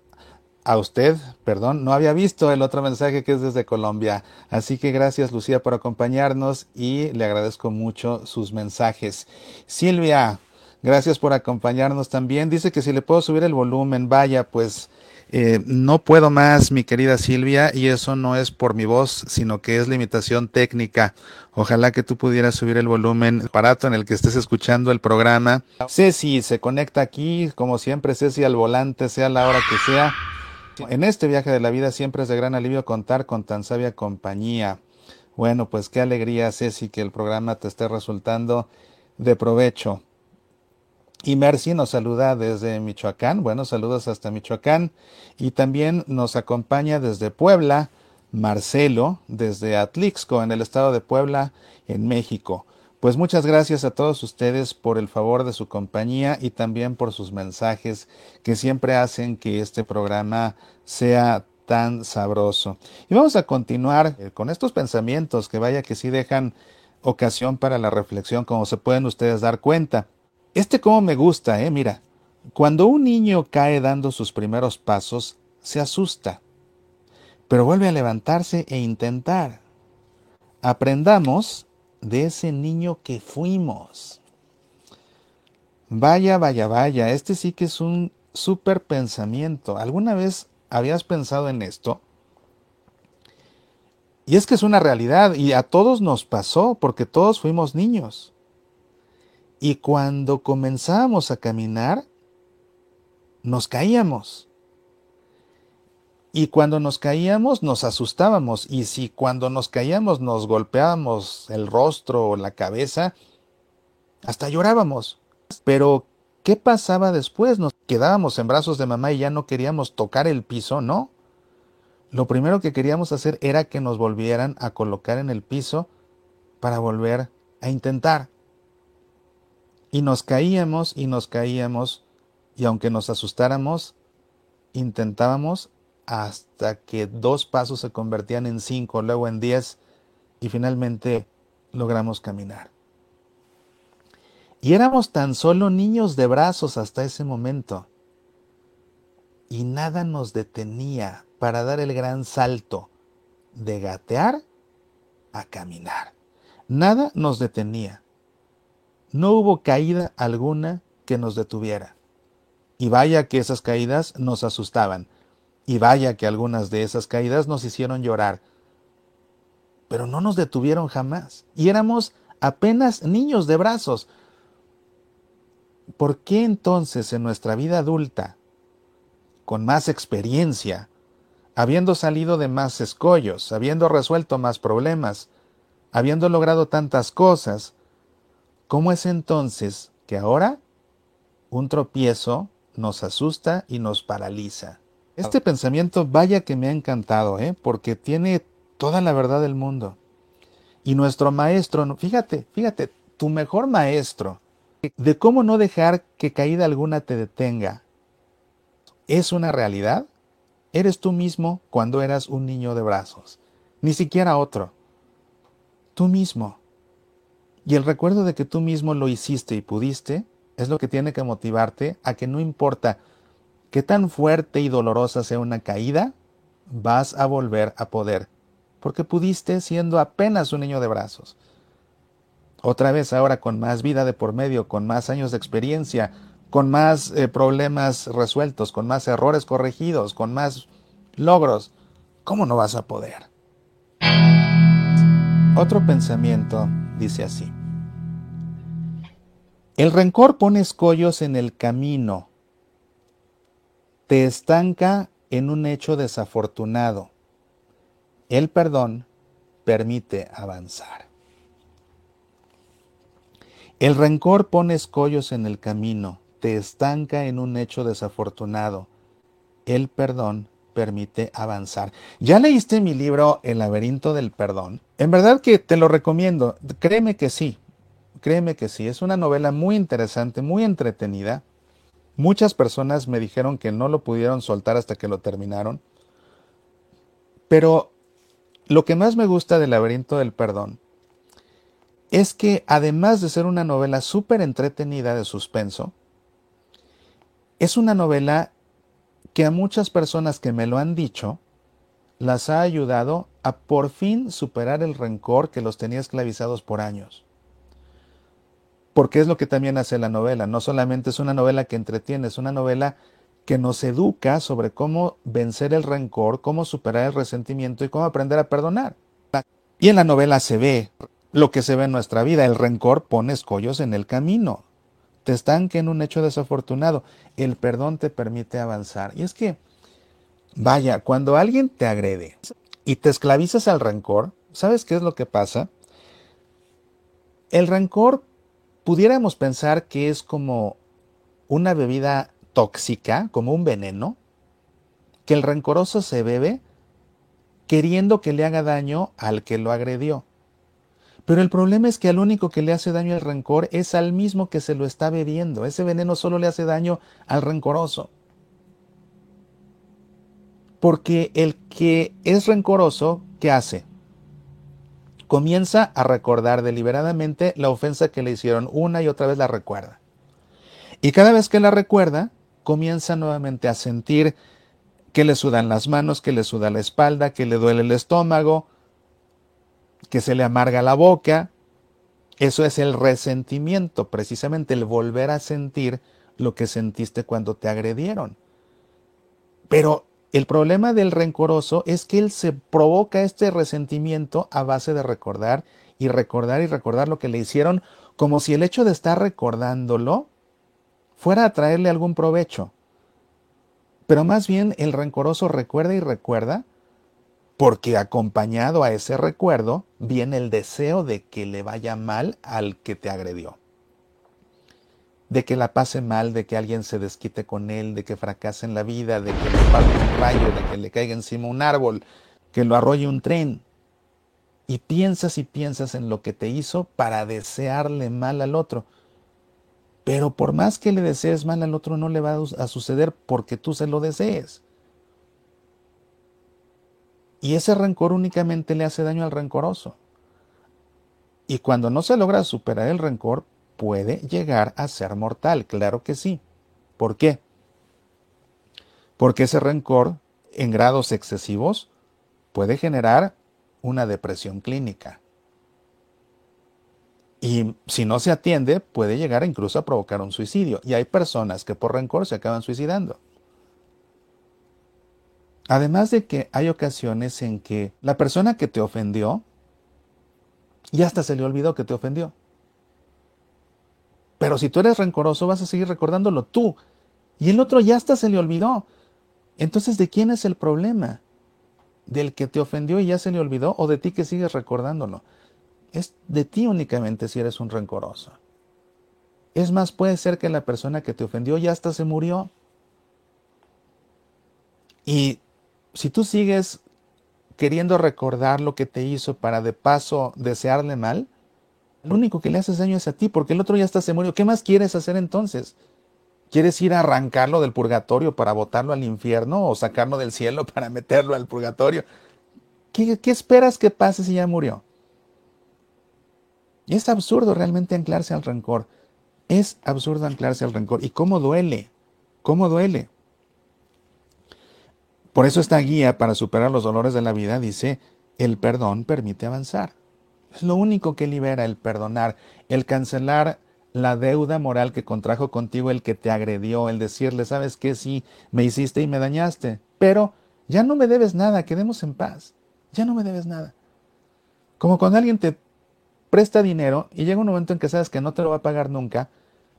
a usted, perdón, no había visto el otro mensaje que es desde Colombia. Así que gracias Lucía por acompañarnos y le agradezco mucho sus mensajes. Silvia, gracias por acompañarnos también. Dice que si le puedo subir el volumen, vaya, pues eh, no puedo más, mi querida Silvia, y eso no es por mi voz, sino que es limitación técnica. Ojalá que tú pudieras subir el volumen aparato en el que estés escuchando el programa. Ceci se conecta aquí, como siempre, Ceci al volante, sea la hora que sea. En este viaje de la vida siempre es de gran alivio contar con tan sabia compañía. Bueno, pues qué alegría, Ceci, que el programa te esté resultando de provecho. Y Mercy nos saluda desde Michoacán. Bueno, saludos hasta Michoacán. Y también nos acompaña desde Puebla, Marcelo, desde Atlixco, en el estado de Puebla, en México. Pues muchas gracias a todos ustedes por el favor de su compañía y también por sus mensajes que siempre hacen que este programa sea tan sabroso. Y vamos a continuar eh, con estos pensamientos que vaya que sí dejan ocasión para la reflexión, como se pueden ustedes dar cuenta. Este como me gusta, eh, mira. Cuando un niño cae dando sus primeros pasos, se asusta, pero vuelve a levantarse e intentar. Aprendamos de ese niño que fuimos. Vaya, vaya, vaya, este sí que es un súper pensamiento. ¿Alguna vez habías pensado en esto? Y es que es una realidad y a todos nos pasó porque todos fuimos niños. Y cuando comenzábamos a caminar, nos caíamos. Y cuando nos caíamos, nos asustábamos. Y si cuando nos caíamos nos golpeábamos el rostro o la cabeza, hasta llorábamos. Pero, ¿qué pasaba después? Nos quedábamos en brazos de mamá y ya no queríamos tocar el piso, ¿no? Lo primero que queríamos hacer era que nos volvieran a colocar en el piso para volver a intentar. Y nos caíamos y nos caíamos y aunque nos asustáramos, intentábamos hasta que dos pasos se convertían en cinco, luego en diez y finalmente logramos caminar. Y éramos tan solo niños de brazos hasta ese momento. Y nada nos detenía para dar el gran salto de gatear a caminar. Nada nos detenía no hubo caída alguna que nos detuviera. Y vaya que esas caídas nos asustaban, y vaya que algunas de esas caídas nos hicieron llorar, pero no nos detuvieron jamás, y éramos apenas niños de brazos. ¿Por qué entonces en nuestra vida adulta, con más experiencia, habiendo salido de más escollos, habiendo resuelto más problemas, habiendo logrado tantas cosas, ¿cómo es entonces que ahora un tropiezo nos asusta y nos paraliza? Este pensamiento, vaya que me ha encantado, ¿eh? porque tiene toda la verdad del mundo. Y nuestro maestro, fíjate, fíjate, tu mejor maestro de cómo no dejar que caída alguna te detenga, ¿es una realidad? Eres tú mismo cuando eras un niño de brazos, ni siquiera otro. Tú mismo. Y el recuerdo de que tú mismo lo hiciste y pudiste es lo que tiene que motivarte a que no importa qué tan fuerte y dolorosa sea una caída, vas a volver a poder, porque pudiste siendo apenas un niño de brazos. Otra vez ahora con más vida de por medio, con más años de experiencia, con más eh, problemas resueltos, con más errores corregidos, con más logros. ¿Cómo no vas a poder? Otro pensamiento dice así. El rencor pone escollos en el camino, te estanca en un hecho desafortunado. El perdón permite avanzar. El rencor pone escollos en el camino, te estanca en un hecho desafortunado. El perdón permite avanzar. ¿Ya leíste mi libro El laberinto del perdón? En verdad que te lo recomiendo. Créeme que sí. Créeme que sí. Es una novela muy interesante, muy entretenida. Muchas personas me dijeron que no lo pudieron soltar hasta que lo terminaron. Pero lo que más me gusta del laberinto del perdón es que además de ser una novela súper entretenida de suspenso, es una novela que a muchas personas que me lo han dicho, las ha ayudado a por fin superar el rencor que los tenía esclavizados por años. Porque es lo que también hace la novela. No solamente es una novela que entretiene, es una novela que nos educa sobre cómo vencer el rencor, cómo superar el resentimiento y cómo aprender a perdonar. Y en la novela se ve lo que se ve en nuestra vida. El rencor pone escollos en el camino. Te estanque en un hecho desafortunado. El perdón te permite avanzar. Y es que, vaya, cuando alguien te agrede y te esclavizas al rencor, ¿sabes qué es lo que pasa? El rencor pudiéramos pensar que es como una bebida tóxica, como un veneno, que el rencoroso se bebe queriendo que le haga daño al que lo agredió. Pero el problema es que al único que le hace daño el rencor es al mismo que se lo está bebiendo. Ese veneno solo le hace daño al rencoroso. Porque el que es rencoroso, ¿qué hace? Comienza a recordar deliberadamente la ofensa que le hicieron una y otra vez la recuerda. Y cada vez que la recuerda, comienza nuevamente a sentir que le sudan las manos, que le suda la espalda, que le duele el estómago, que se le amarga la boca. Eso es el resentimiento, precisamente el volver a sentir lo que sentiste cuando te agredieron. Pero el problema del rencoroso es que él se provoca este resentimiento a base de recordar y recordar y recordar lo que le hicieron, como si el hecho de estar recordándolo fuera a traerle algún provecho. Pero más bien el rencoroso recuerda y recuerda porque acompañado a ese recuerdo viene el deseo de que le vaya mal al que te agredió. De que la pase mal, de que alguien se desquite con él, de que fracase en la vida, de que le pase un rayo, de que le caiga encima un árbol, que lo arrolle un tren. Y piensas y piensas en lo que te hizo para desearle mal al otro. Pero por más que le desees mal al otro, no le va a suceder porque tú se lo desees. Y ese rencor únicamente le hace daño al rencoroso. Y cuando no se logra superar el rencor, puede llegar a ser mortal, claro que sí. ¿Por qué? Porque ese rencor, en grados excesivos, puede generar una depresión clínica. Y si no se atiende, puede llegar incluso a provocar un suicidio. Y hay personas que por rencor se acaban suicidando. Además de que hay ocasiones en que la persona que te ofendió, ya hasta se le olvidó que te ofendió. Pero si tú eres rencoroso, vas a seguir recordándolo tú. Y el otro ya hasta se le olvidó. Entonces, ¿de quién es el problema? ¿Del que te ofendió y ya se le olvidó o de ti que sigues recordándolo? Es de ti únicamente si eres un rencoroso. Es más, puede ser que la persona que te ofendió ya hasta se murió. Y si tú sigues queriendo recordar lo que te hizo para de paso desearle mal, lo único que le haces daño es a ti, porque el otro ya está se murió. ¿Qué más quieres hacer entonces? ¿Quieres ir a arrancarlo del purgatorio para botarlo al infierno o sacarlo del cielo para meterlo al purgatorio? ¿Qué, esperas que pase si ya murió? Y es absurdo realmente anclarse al rencor. Es absurdo anclarse al rencor. ¿Y cómo duele? ¿Cómo duele? Por eso esta guía para superar los dolores de la vida dice, el perdón permite avanzar. Es lo único que libera el perdonar, el cancelar la deuda moral que contrajo contigo el que te agredió, el decirle, sabes que sí, me hiciste y me dañaste, pero ya no me debes nada, quedemos en paz, ya no me debes nada. Como cuando alguien te presta dinero y llega un momento en que sabes que no te lo va a pagar nunca,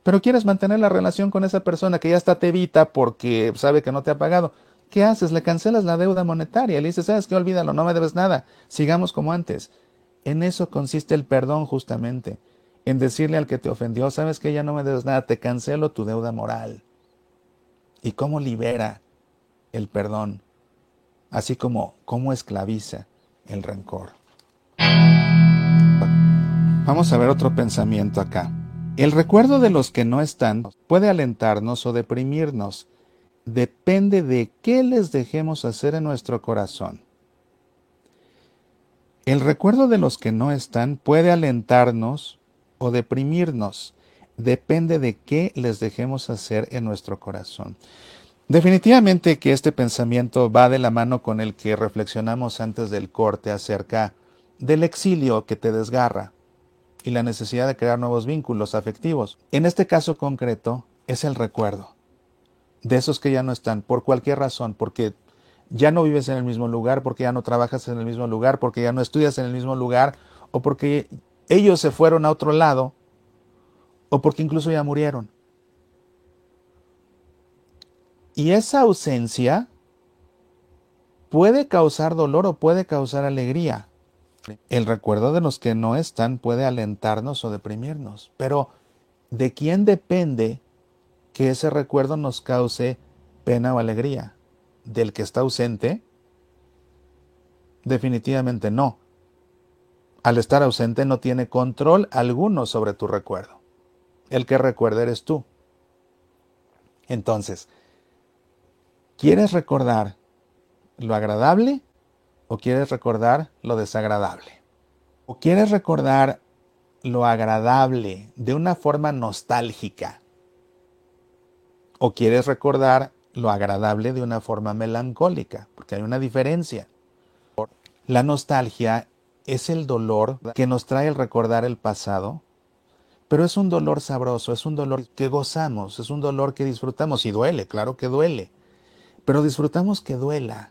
pero quieres mantener la relación con esa persona que ya está te evita porque sabe que no te ha pagado. ¿Qué haces? Le cancelas la deuda monetaria. Le dices, ¿sabes qué? Olvídalo, no me debes nada. Sigamos como antes. En eso consiste el perdón justamente. En decirle al que te ofendió, ¿sabes que ya no me debes nada? Te cancelo tu deuda moral. ¿Y cómo libera el perdón? Así como cómo esclaviza el rencor. Vamos a ver otro pensamiento acá. El recuerdo de los que no están puede alentarnos o deprimirnos depende de qué les dejemos hacer en nuestro corazón. El recuerdo de los que no están puede alentarnos o deprimirnos. Depende de qué les dejemos hacer en nuestro corazón. Definitivamente que este pensamiento va de la mano con el que reflexionamos antes del corte acerca del exilio que te desgarra y la necesidad de crear nuevos vínculos afectivos. En este caso concreto es el recuerdo de esos que ya no están, por cualquier razón, porque ya no vives en el mismo lugar, porque ya no trabajas en el mismo lugar, porque ya no estudias en el mismo lugar, o porque ellos se fueron a otro lado, o porque incluso ya murieron. Y esa ausencia puede causar dolor o puede causar alegría. El recuerdo de los que no están puede alentarnos o deprimirnos, pero ¿de quién depende que ese recuerdo nos cause pena o alegría. ¿Del que está ausente? Definitivamente no. Al estar ausente no tiene control alguno sobre tu recuerdo. El que recuerda eres tú. Entonces, ¿quieres recordar lo agradable o quieres recordar lo desagradable? ¿O quieres recordar lo agradable de una forma nostálgica? o quieres recordar lo agradable de una forma melancólica, porque hay una diferencia. La nostalgia es el dolor que nos trae el recordar el pasado, pero es un dolor sabroso, es un dolor que gozamos, es un dolor que disfrutamos y duele, claro que duele, pero disfrutamos que duela.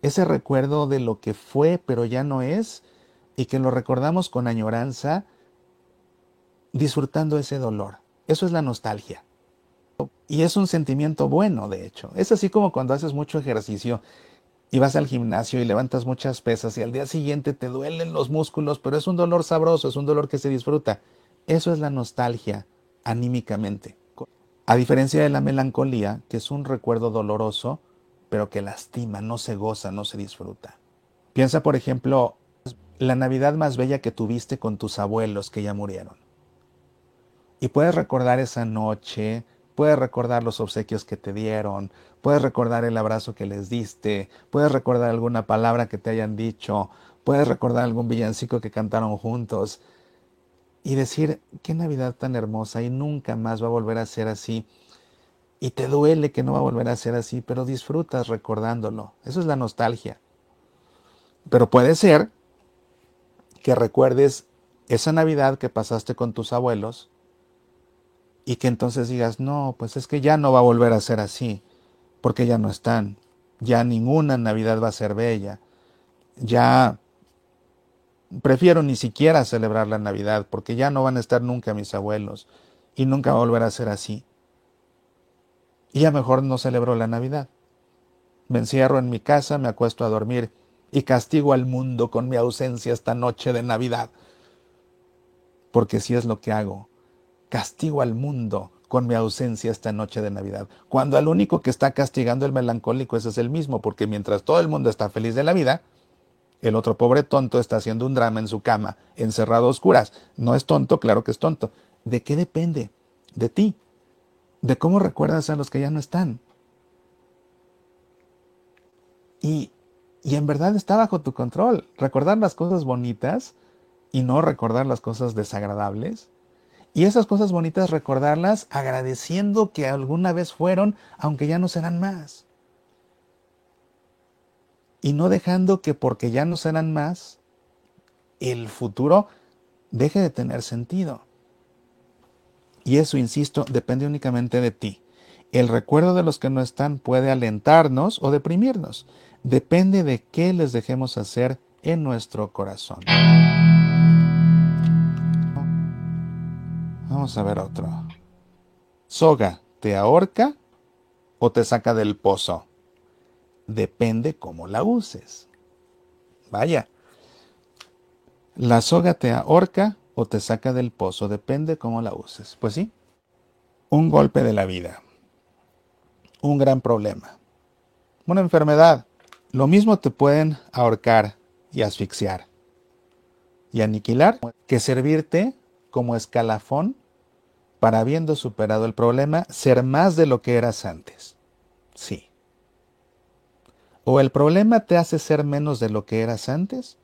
Ese recuerdo de lo que fue pero ya no es y que lo recordamos con añoranza, disfrutando ese dolor. Eso es la nostalgia. Y es un sentimiento bueno, de hecho. Es así como cuando haces mucho ejercicio y vas al gimnasio y levantas muchas pesas y al día siguiente te duelen los músculos, pero es un dolor sabroso, es un dolor que se disfruta. Eso es la nostalgia anímicamente. A diferencia de la melancolía, que es un recuerdo doloroso, pero que lastima, no se goza, no se disfruta. Piensa, por ejemplo, la Navidad más bella que tuviste con tus abuelos que ya murieron. Y puedes recordar esa noche, Puedes recordar los obsequios que te dieron, puedes recordar el abrazo que les diste, puedes recordar alguna palabra que te hayan dicho, puedes recordar algún villancico que cantaron juntos y decir, qué Navidad tan hermosa y nunca más va a volver a ser así. Y te duele que no va a volver a ser así, pero disfrutas recordándolo. Eso es la nostalgia. Pero puede ser que recuerdes esa Navidad que pasaste con tus abuelos y que entonces digas, no, pues es que ya no va a volver a ser así, porque ya no están, ya ninguna Navidad va a ser bella, ya prefiero ni siquiera celebrar la Navidad, porque ya no van a estar nunca mis abuelos y nunca va a volver a ser así. Y ya mejor no celebro la Navidad. Me encierro en mi casa, me acuesto a dormir y castigo al mundo con mi ausencia esta noche de Navidad. Porque si es lo que hago castigo al mundo con mi ausencia esta noche de Navidad. Cuando al único que está castigando el melancólico ese es el mismo, porque mientras todo el mundo está feliz de la vida, el otro pobre tonto está haciendo un drama en su cama, encerrado a oscuras. No es tonto, claro que es tonto. ¿De qué depende? De ti. De cómo recuerdas a los que ya no están. Y, y en verdad está bajo tu control. Recordar las cosas bonitas y no recordar las cosas desagradables y esas cosas bonitas recordarlas agradeciendo que alguna vez fueron, aunque ya no serán más. Y no dejando que porque ya no serán más, el futuro deje de tener sentido. Y eso, insisto, depende únicamente de ti. El recuerdo de los que no están puede alentarnos o deprimirnos. Depende de qué les dejemos hacer en nuestro corazón. Vamos a ver otro. Soga, ¿te ahorca o te saca del pozo? Depende cómo la uses. Vaya. La soga te ahorca o te saca del pozo, depende cómo la uses. Pues sí. Un golpe de la vida. Un gran problema. Una enfermedad. Lo mismo te pueden ahorcar y asfixiar y aniquilar que servirte como escalafón para habiendo superado el problema, ser más de lo que eras antes. Sí. O el problema te hace ser menos de lo que eras antes,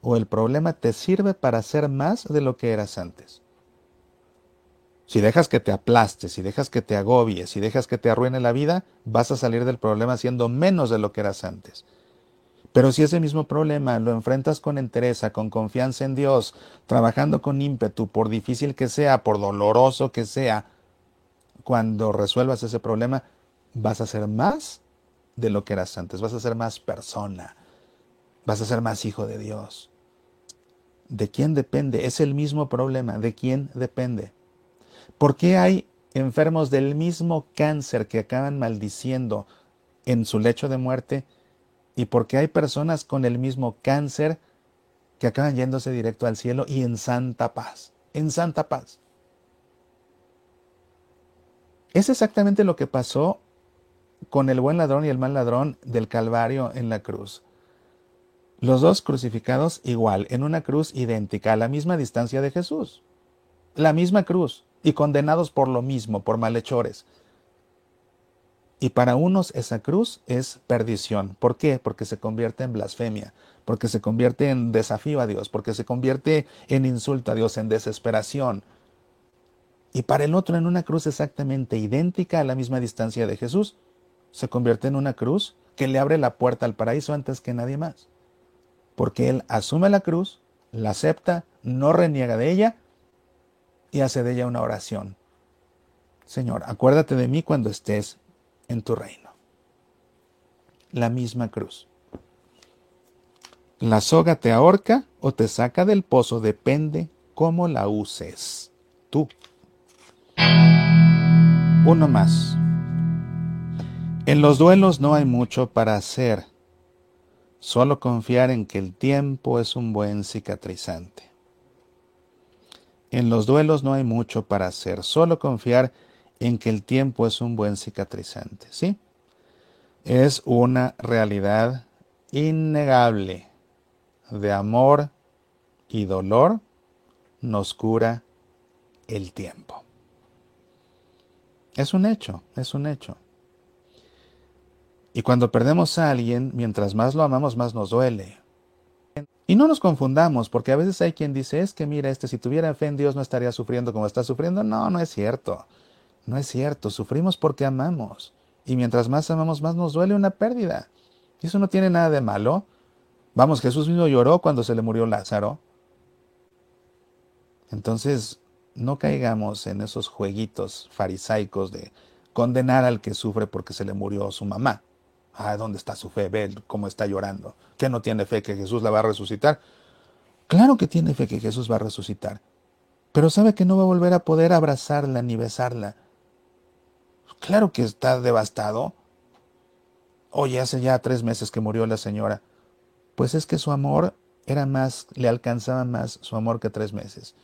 o el problema te sirve para ser más de lo que eras antes. Si dejas que te aplastes, si dejas que te agobies, si dejas que te arruine la vida, vas a salir del problema siendo menos de lo que eras antes. Pero si ese mismo problema lo enfrentas con entereza, con confianza en Dios, trabajando con ímpetu, por difícil que sea, por doloroso que sea, cuando resuelvas ese problema, vas a ser más de lo que eras antes, vas a ser más persona, vas a ser más hijo de Dios. ¿De quién depende? Es el mismo problema. ¿De quién depende? ¿Por qué hay enfermos del mismo cáncer que acaban maldiciendo en su lecho de muerte y porque hay personas con el mismo cáncer que acaban yéndose directo al cielo y en santa paz, en santa paz. Es exactamente lo que pasó con el buen ladrón y el mal ladrón del Calvario en la cruz. Los dos crucificados igual, en una cruz idéntica, a la misma distancia de Jesús. La misma cruz, y condenados por lo mismo, por malhechores. Y para unos esa cruz es perdición. ¿Por qué? Porque se convierte en blasfemia, porque se convierte en desafío a Dios, porque se convierte en insulto a Dios, en desesperación. Y para el otro en una cruz exactamente idéntica a la misma distancia de Jesús, se convierte en una cruz que le abre la puerta al paraíso antes que nadie más. Porque Él asume la cruz, la acepta, no reniega de ella y hace de ella una oración. Señor, acuérdate de mí cuando estés en tu reino. La misma cruz. La soga te ahorca o te saca del pozo, depende cómo la uses. Tú. Uno más. En los duelos no hay mucho para hacer, solo confiar en que el tiempo es un buen cicatrizante. En los duelos no hay mucho para hacer, solo confiar en que el tiempo es un buen cicatrizante, ¿sí? Es una realidad innegable de amor y dolor nos cura el tiempo. Es un hecho, es un hecho. Y cuando perdemos a alguien, mientras más lo amamos, más nos duele. Y no nos confundamos, porque a veces hay quien dice, es que mira, este si tuviera fe en Dios no estaría sufriendo como está sufriendo. No, no es cierto. No es cierto, sufrimos porque amamos. Y mientras más amamos, más nos duele una pérdida. Y eso no tiene nada de malo. Vamos, Jesús mismo lloró cuando se le murió Lázaro. Entonces, no caigamos en esos jueguitos farisaicos de condenar al que sufre porque se le murió su mamá. Ah, ¿dónde está su fe? Ve cómo está llorando. ¿Que no tiene fe que Jesús la va a resucitar? Claro que tiene fe que Jesús va a resucitar. Pero sabe que no va a volver a poder abrazarla ni besarla Claro que está devastado. Oye, hace ya tres meses que murió la señora. Pues es que su amor era más, le alcanzaba más su amor que tres meses.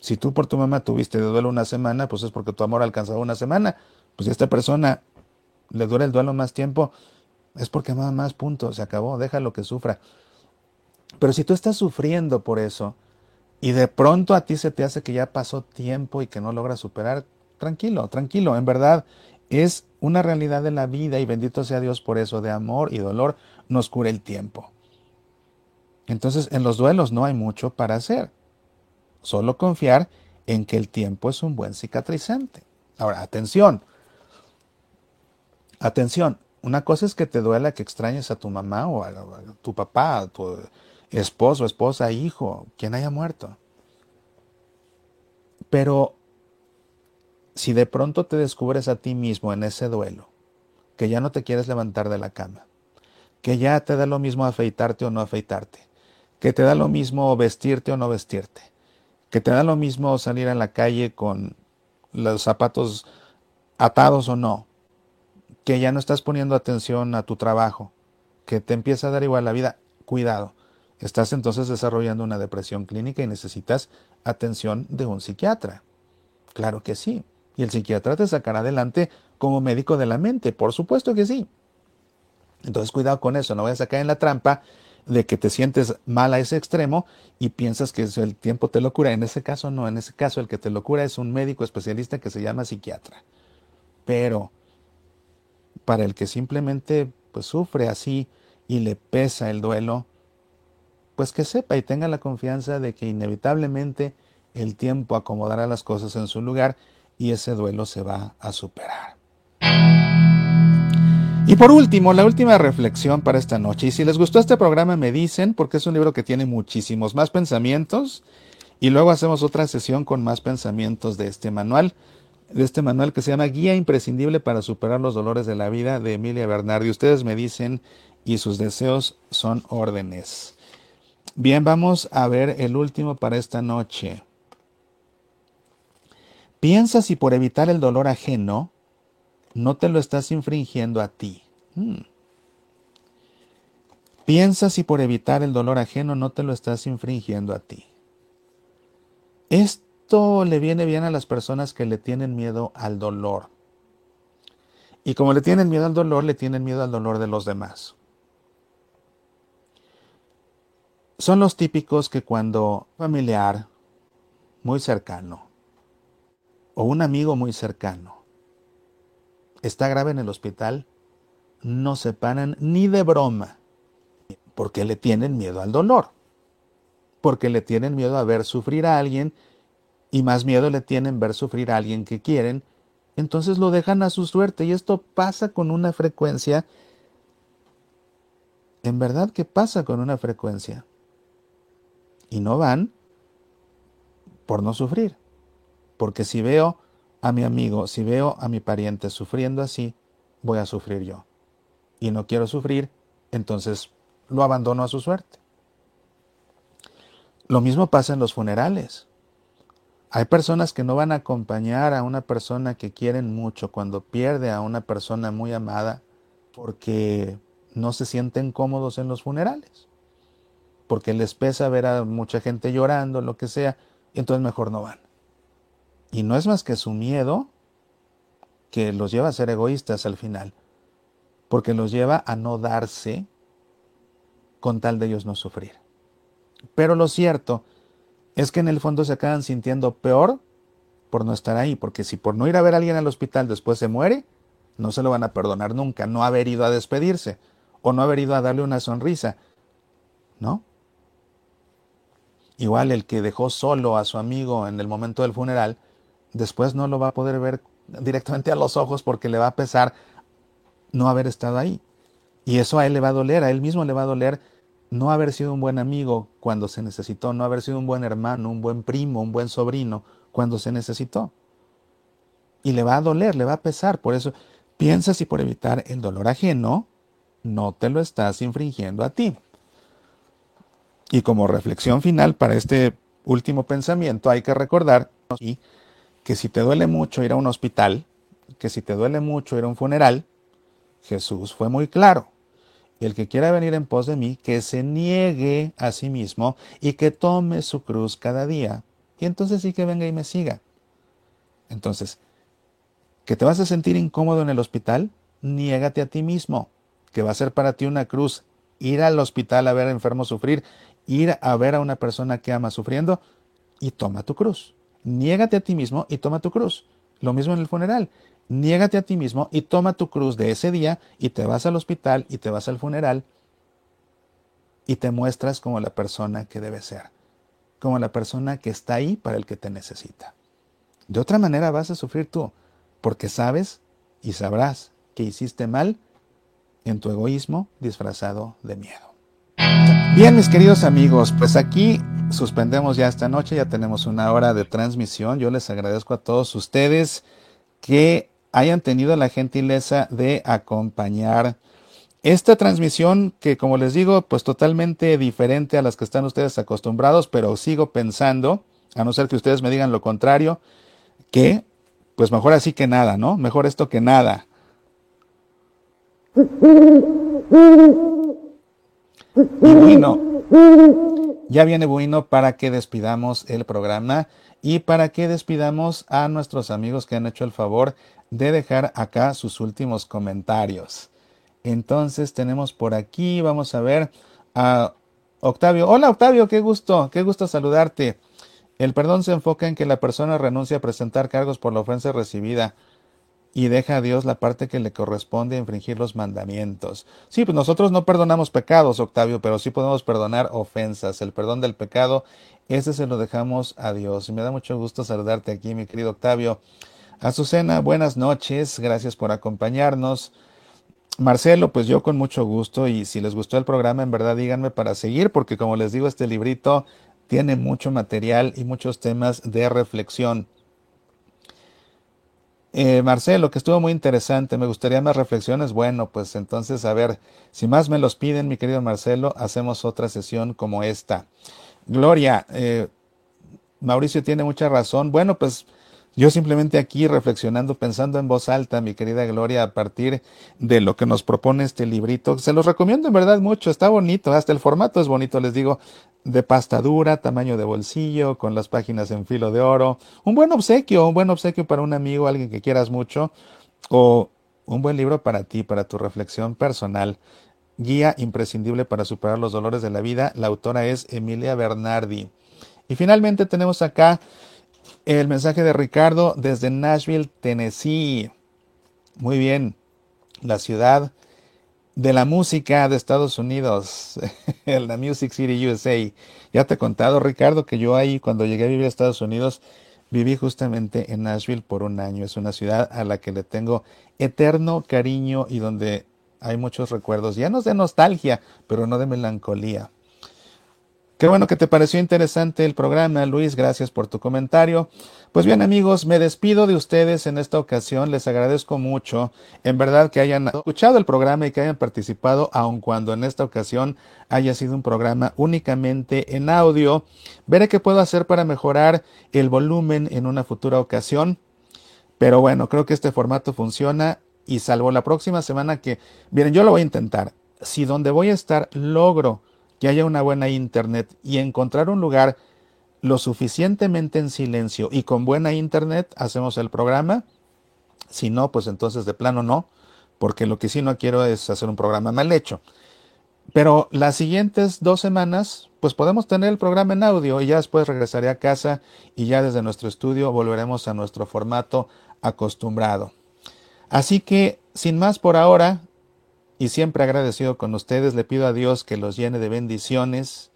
Si tú por tu mamá tuviste de duelo una semana, pues es porque tu amor ha alcanzado una semana. Pues si a esta persona le dura el duelo más tiempo, es porque ama más, punto, se acabó, déjalo que sufra. Pero si tú estás sufriendo por eso y de pronto a ti se te hace que ya pasó tiempo y que no logras superar, tranquilo, tranquilo, en verdad es una realidad de la vida y bendito sea Dios por eso, de amor y dolor nos cura el tiempo. Entonces en los duelos no hay mucho para hacer, solo confiar en que el tiempo es un buen cicatrizante. Ahora, atención, atención, una cosa es que te duela que extrañes a tu mamá o a, tu papá, a tu esposo, esposa, hijo, quien haya muerto. Pero si de pronto te descubres a ti mismo en ese duelo, que ya no te quieres levantar de la cama, que ya te da lo mismo afeitarte o no afeitarte, que te da lo mismo vestirte o no vestirte, que te da lo mismo salir a la calle con los zapatos atados o no, que ya no estás poniendo atención a tu trabajo, que te empieza a dar igual la vida, cuidado. Estás entonces desarrollando una depresión clínica y necesitas atención de un psiquiatra. Claro que sí. Y el psiquiatra te sacará adelante como médico de la mente, por supuesto que sí. Entonces cuidado con eso, no vayas a caer en la trampa de que te sientes mal a ese extremo y piensas que el tiempo te lo cura. En ese caso no, en ese caso el que te lo cura es un médico especialista que se llama psiquiatra. Pero para el que simplemente pues sufre así y le pesa el duelo, pues que sepa y tenga la confianza de que inevitablemente el tiempo acomodará las cosas en su lugar y ese duelo se va a superar. Y por último, la última reflexión para esta noche. Y si les gustó este programa, me dicen, porque es un libro que tiene muchísimos más pensamientos. Y luego hacemos otra sesión con más pensamientos de este manual de este manual que se llama Guía imprescindible para superar los dolores de la vida de Emilia Bernardi. Ustedes me dicen y sus deseos son órdenes. Bien, vamos a ver el último para esta noche. Piensa si por evitar el dolor ajeno no te lo estás infringiendo a ti. Hmm. Piensa si por evitar el dolor ajeno no te lo estás infringiendo a ti. Esto le viene bien a las personas que le tienen miedo al dolor. Y como le tienen miedo al dolor, le tienen miedo al dolor de los demás. Son los típicos que cuando familiar muy cercano o un amigo muy cercano está grave en el hospital, no se paran ni de broma, porque le tienen miedo al dolor, porque le tienen miedo a ver sufrir a alguien y más miedo le tienen ver sufrir a alguien que quieren, entonces lo dejan a su suerte y esto pasa con una frecuencia, en verdad que pasa con una frecuencia. Y no van por no sufrir, porque si veo a mi amigo, si veo a mi pariente sufriendo así, voy a sufrir yo. Y no quiero sufrir, entonces lo abandono a su suerte. Lo mismo pasa en los funerales. Hay personas que no van a acompañar a una persona que quieren mucho cuando pierde a una persona muy amada porque no se sienten cómodos en los funerales, porque les pesa ver a mucha gente llorando, lo que sea, y entonces mejor no van. Y no es más que su miedo que los lleva a ser egoístas al final, porque los lleva a no darse con tal de ellos no sufrir. Pero lo cierto es que en el fondo se acaban sintiendo peor por no estar ahí, porque si por no ir a ver a alguien al hospital después se muere, no se lo van a perdonar nunca, no haber ido a despedirse o no haber ido a darle una sonrisa, ¿no? Igual el que dejó solo a su amigo en el momento del funeral, después no lo va a poder ver directamente a los ojos porque le va a pesar no haber estado ahí. Y eso a él le va a doler, a él mismo le va a doler no haber sido un buen amigo cuando se necesitó, no haber sido un buen hermano, un buen primo, un buen sobrino cuando se necesitó. Y le va a doler, le va a pesar. Por eso piensa si por evitar el dolor ajeno, no te lo estás infringiendo a ti. Y como reflexión final para este último pensamiento, hay que recordar que si te duele mucho ir a un hospital, que si te duele mucho ir a un funeral, Jesús fue muy claro el que quiera venir en pos de mí, que se niegue a sí mismo y que tome su cruz cada día y entonces sí que venga y me siga. Entonces, ¿que te vas a sentir incómodo en el hospital? Niégate a ti mismo, que va a ser para ti una cruz. Ir al hospital a ver a enfermos sufrir, ir a ver a una persona que ama sufriendo y toma tu cruz. Niégate a ti mismo y toma tu cruz. Lo mismo en el funeral. Niégate a ti mismo y toma tu cruz de ese día y te vas al hospital y te vas al funeral y te muestras como la persona que debe ser, como la persona que está ahí para el que te necesita. De otra manera vas a sufrir tú, porque sabes y sabrás que hiciste mal en tu egoísmo disfrazado de miedo. Bien, mis queridos amigos, pues aquí suspendemos ya esta noche, ya tenemos una hora de transmisión. Yo les agradezco a todos ustedes que hayan tenido la gentileza de acompañar esta transmisión que como les digo, pues totalmente diferente a las que están ustedes acostumbrados, pero sigo pensando, a no ser que ustedes me digan lo contrario, que pues mejor así que nada, ¿no? Mejor esto que nada. Y bueno, ya viene bueno para que despidamos el programa y para que despidamos a nuestros amigos que han hecho el favor de dejar acá sus últimos comentarios. Entonces tenemos por aquí, vamos a ver a Octavio. Hola Octavio, qué gusto, qué gusto saludarte. El perdón se enfoca en que la persona renuncia a presentar cargos por la ofensa recibida y deja a Dios la parte que le corresponde infringir los mandamientos. Sí, pues nosotros no perdonamos pecados, Octavio, pero sí podemos perdonar ofensas. El perdón del pecado, ese se lo dejamos a Dios. Y me da mucho gusto saludarte aquí, mi querido Octavio. Azucena, buenas noches, gracias por acompañarnos. Marcelo, pues yo con mucho gusto y si les gustó el programa, en verdad díganme para seguir, porque como les digo, este librito tiene mucho material y muchos temas de reflexión. Eh, Marcelo, que estuvo muy interesante, me gustaría más reflexiones. Bueno, pues entonces, a ver, si más me los piden, mi querido Marcelo, hacemos otra sesión como esta. Gloria, eh, Mauricio tiene mucha razón. Bueno, pues yo simplemente aquí reflexionando, pensando en voz alta, mi querida Gloria, a partir de lo que nos propone este librito, se los recomiendo en verdad mucho, está bonito, hasta el formato es bonito, les digo, de pasta dura, tamaño de bolsillo, con las páginas en filo de oro, un buen obsequio, un buen obsequio para un amigo, alguien que quieras mucho, o un buen libro para ti, para tu reflexión personal. Guía imprescindible para superar los dolores de la vida. La autora es Emilia Bernardi. Y finalmente tenemos acá el mensaje de Ricardo desde Nashville, Tennessee. Muy bien, la ciudad de la música de Estados Unidos, la Music City USA. Ya te he contado, Ricardo, que yo ahí cuando llegué a vivir a Estados Unidos, viví justamente en Nashville por un año. Es una ciudad a la que le tengo eterno cariño y donde hay muchos recuerdos, llenos de nostalgia, pero no de melancolía. Qué bueno que te pareció interesante el programa, Luis. Gracias por tu comentario. Pues bien, amigos, me despido de ustedes en esta ocasión. Les agradezco mucho, en verdad, que hayan escuchado el programa y que hayan participado, aun cuando en esta ocasión haya sido un programa únicamente en audio. Veré qué puedo hacer para mejorar el volumen en una futura ocasión. Pero bueno, creo que este formato funciona y salvo la próxima semana que, miren, yo lo voy a intentar. Si donde voy a estar logro que haya una buena internet y encontrar un lugar lo suficientemente en silencio y con buena internet hacemos el programa. Si no, pues entonces de plano no, porque lo que sí no quiero es hacer un programa mal hecho. Pero las siguientes dos semanas, pues podemos tener el programa en audio y ya después regresaré a casa y ya desde nuestro estudio volveremos a nuestro formato acostumbrado. Así que, sin más por ahora, y siempre agradecido con ustedes. Le pido a Dios que los llene de bendiciones.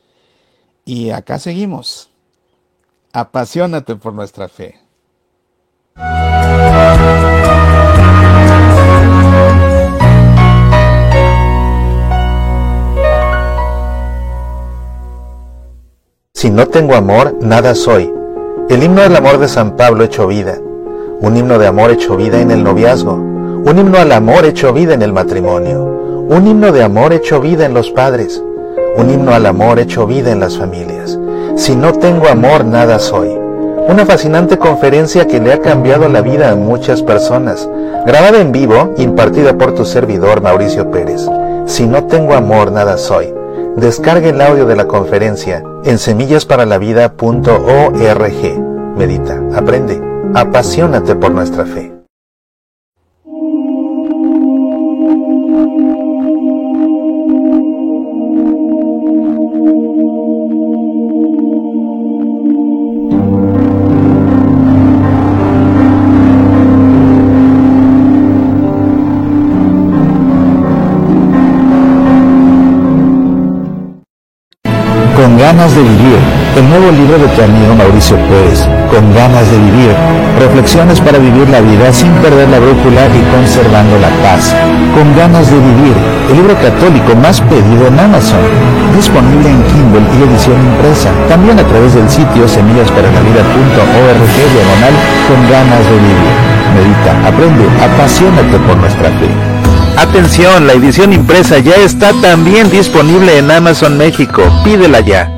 Y acá seguimos. Apasionate por nuestra fe. Si no tengo amor, nada soy. El himno del amor de San Pablo hecho vida. Un himno de amor hecho vida en el noviazgo. Un himno al amor hecho vida en el matrimonio un himno de amor hecho vida en los padres, un himno al amor hecho vida en las familias. Si no tengo amor, nada soy. Una fascinante conferencia que le ha cambiado la vida a muchas personas, grabada en vivo, impartida por tu servidor Mauricio Pérez. Si no tengo amor, nada soy. Descargue el audio de la conferencia en semillasparalavida.org. Medita, aprende, apasionate por nuestra fe. Con ganas de vivir, el nuevo libro de tu amigo Mauricio Pérez, Con ganas de vivir, reflexiones para vivir la vida sin perder la brújula y conservando la paz. Con ganas de vivir, el libro católico más pedido en Amazon, disponible en Kindle y edición impresa, también a través del sitio semillasparalavida.org diagonal con ganas de vivir. Medita, aprende, apasionate por nuestra fe. Atención, la edición impresa ya está también disponible en Amazon México. Pídela ya.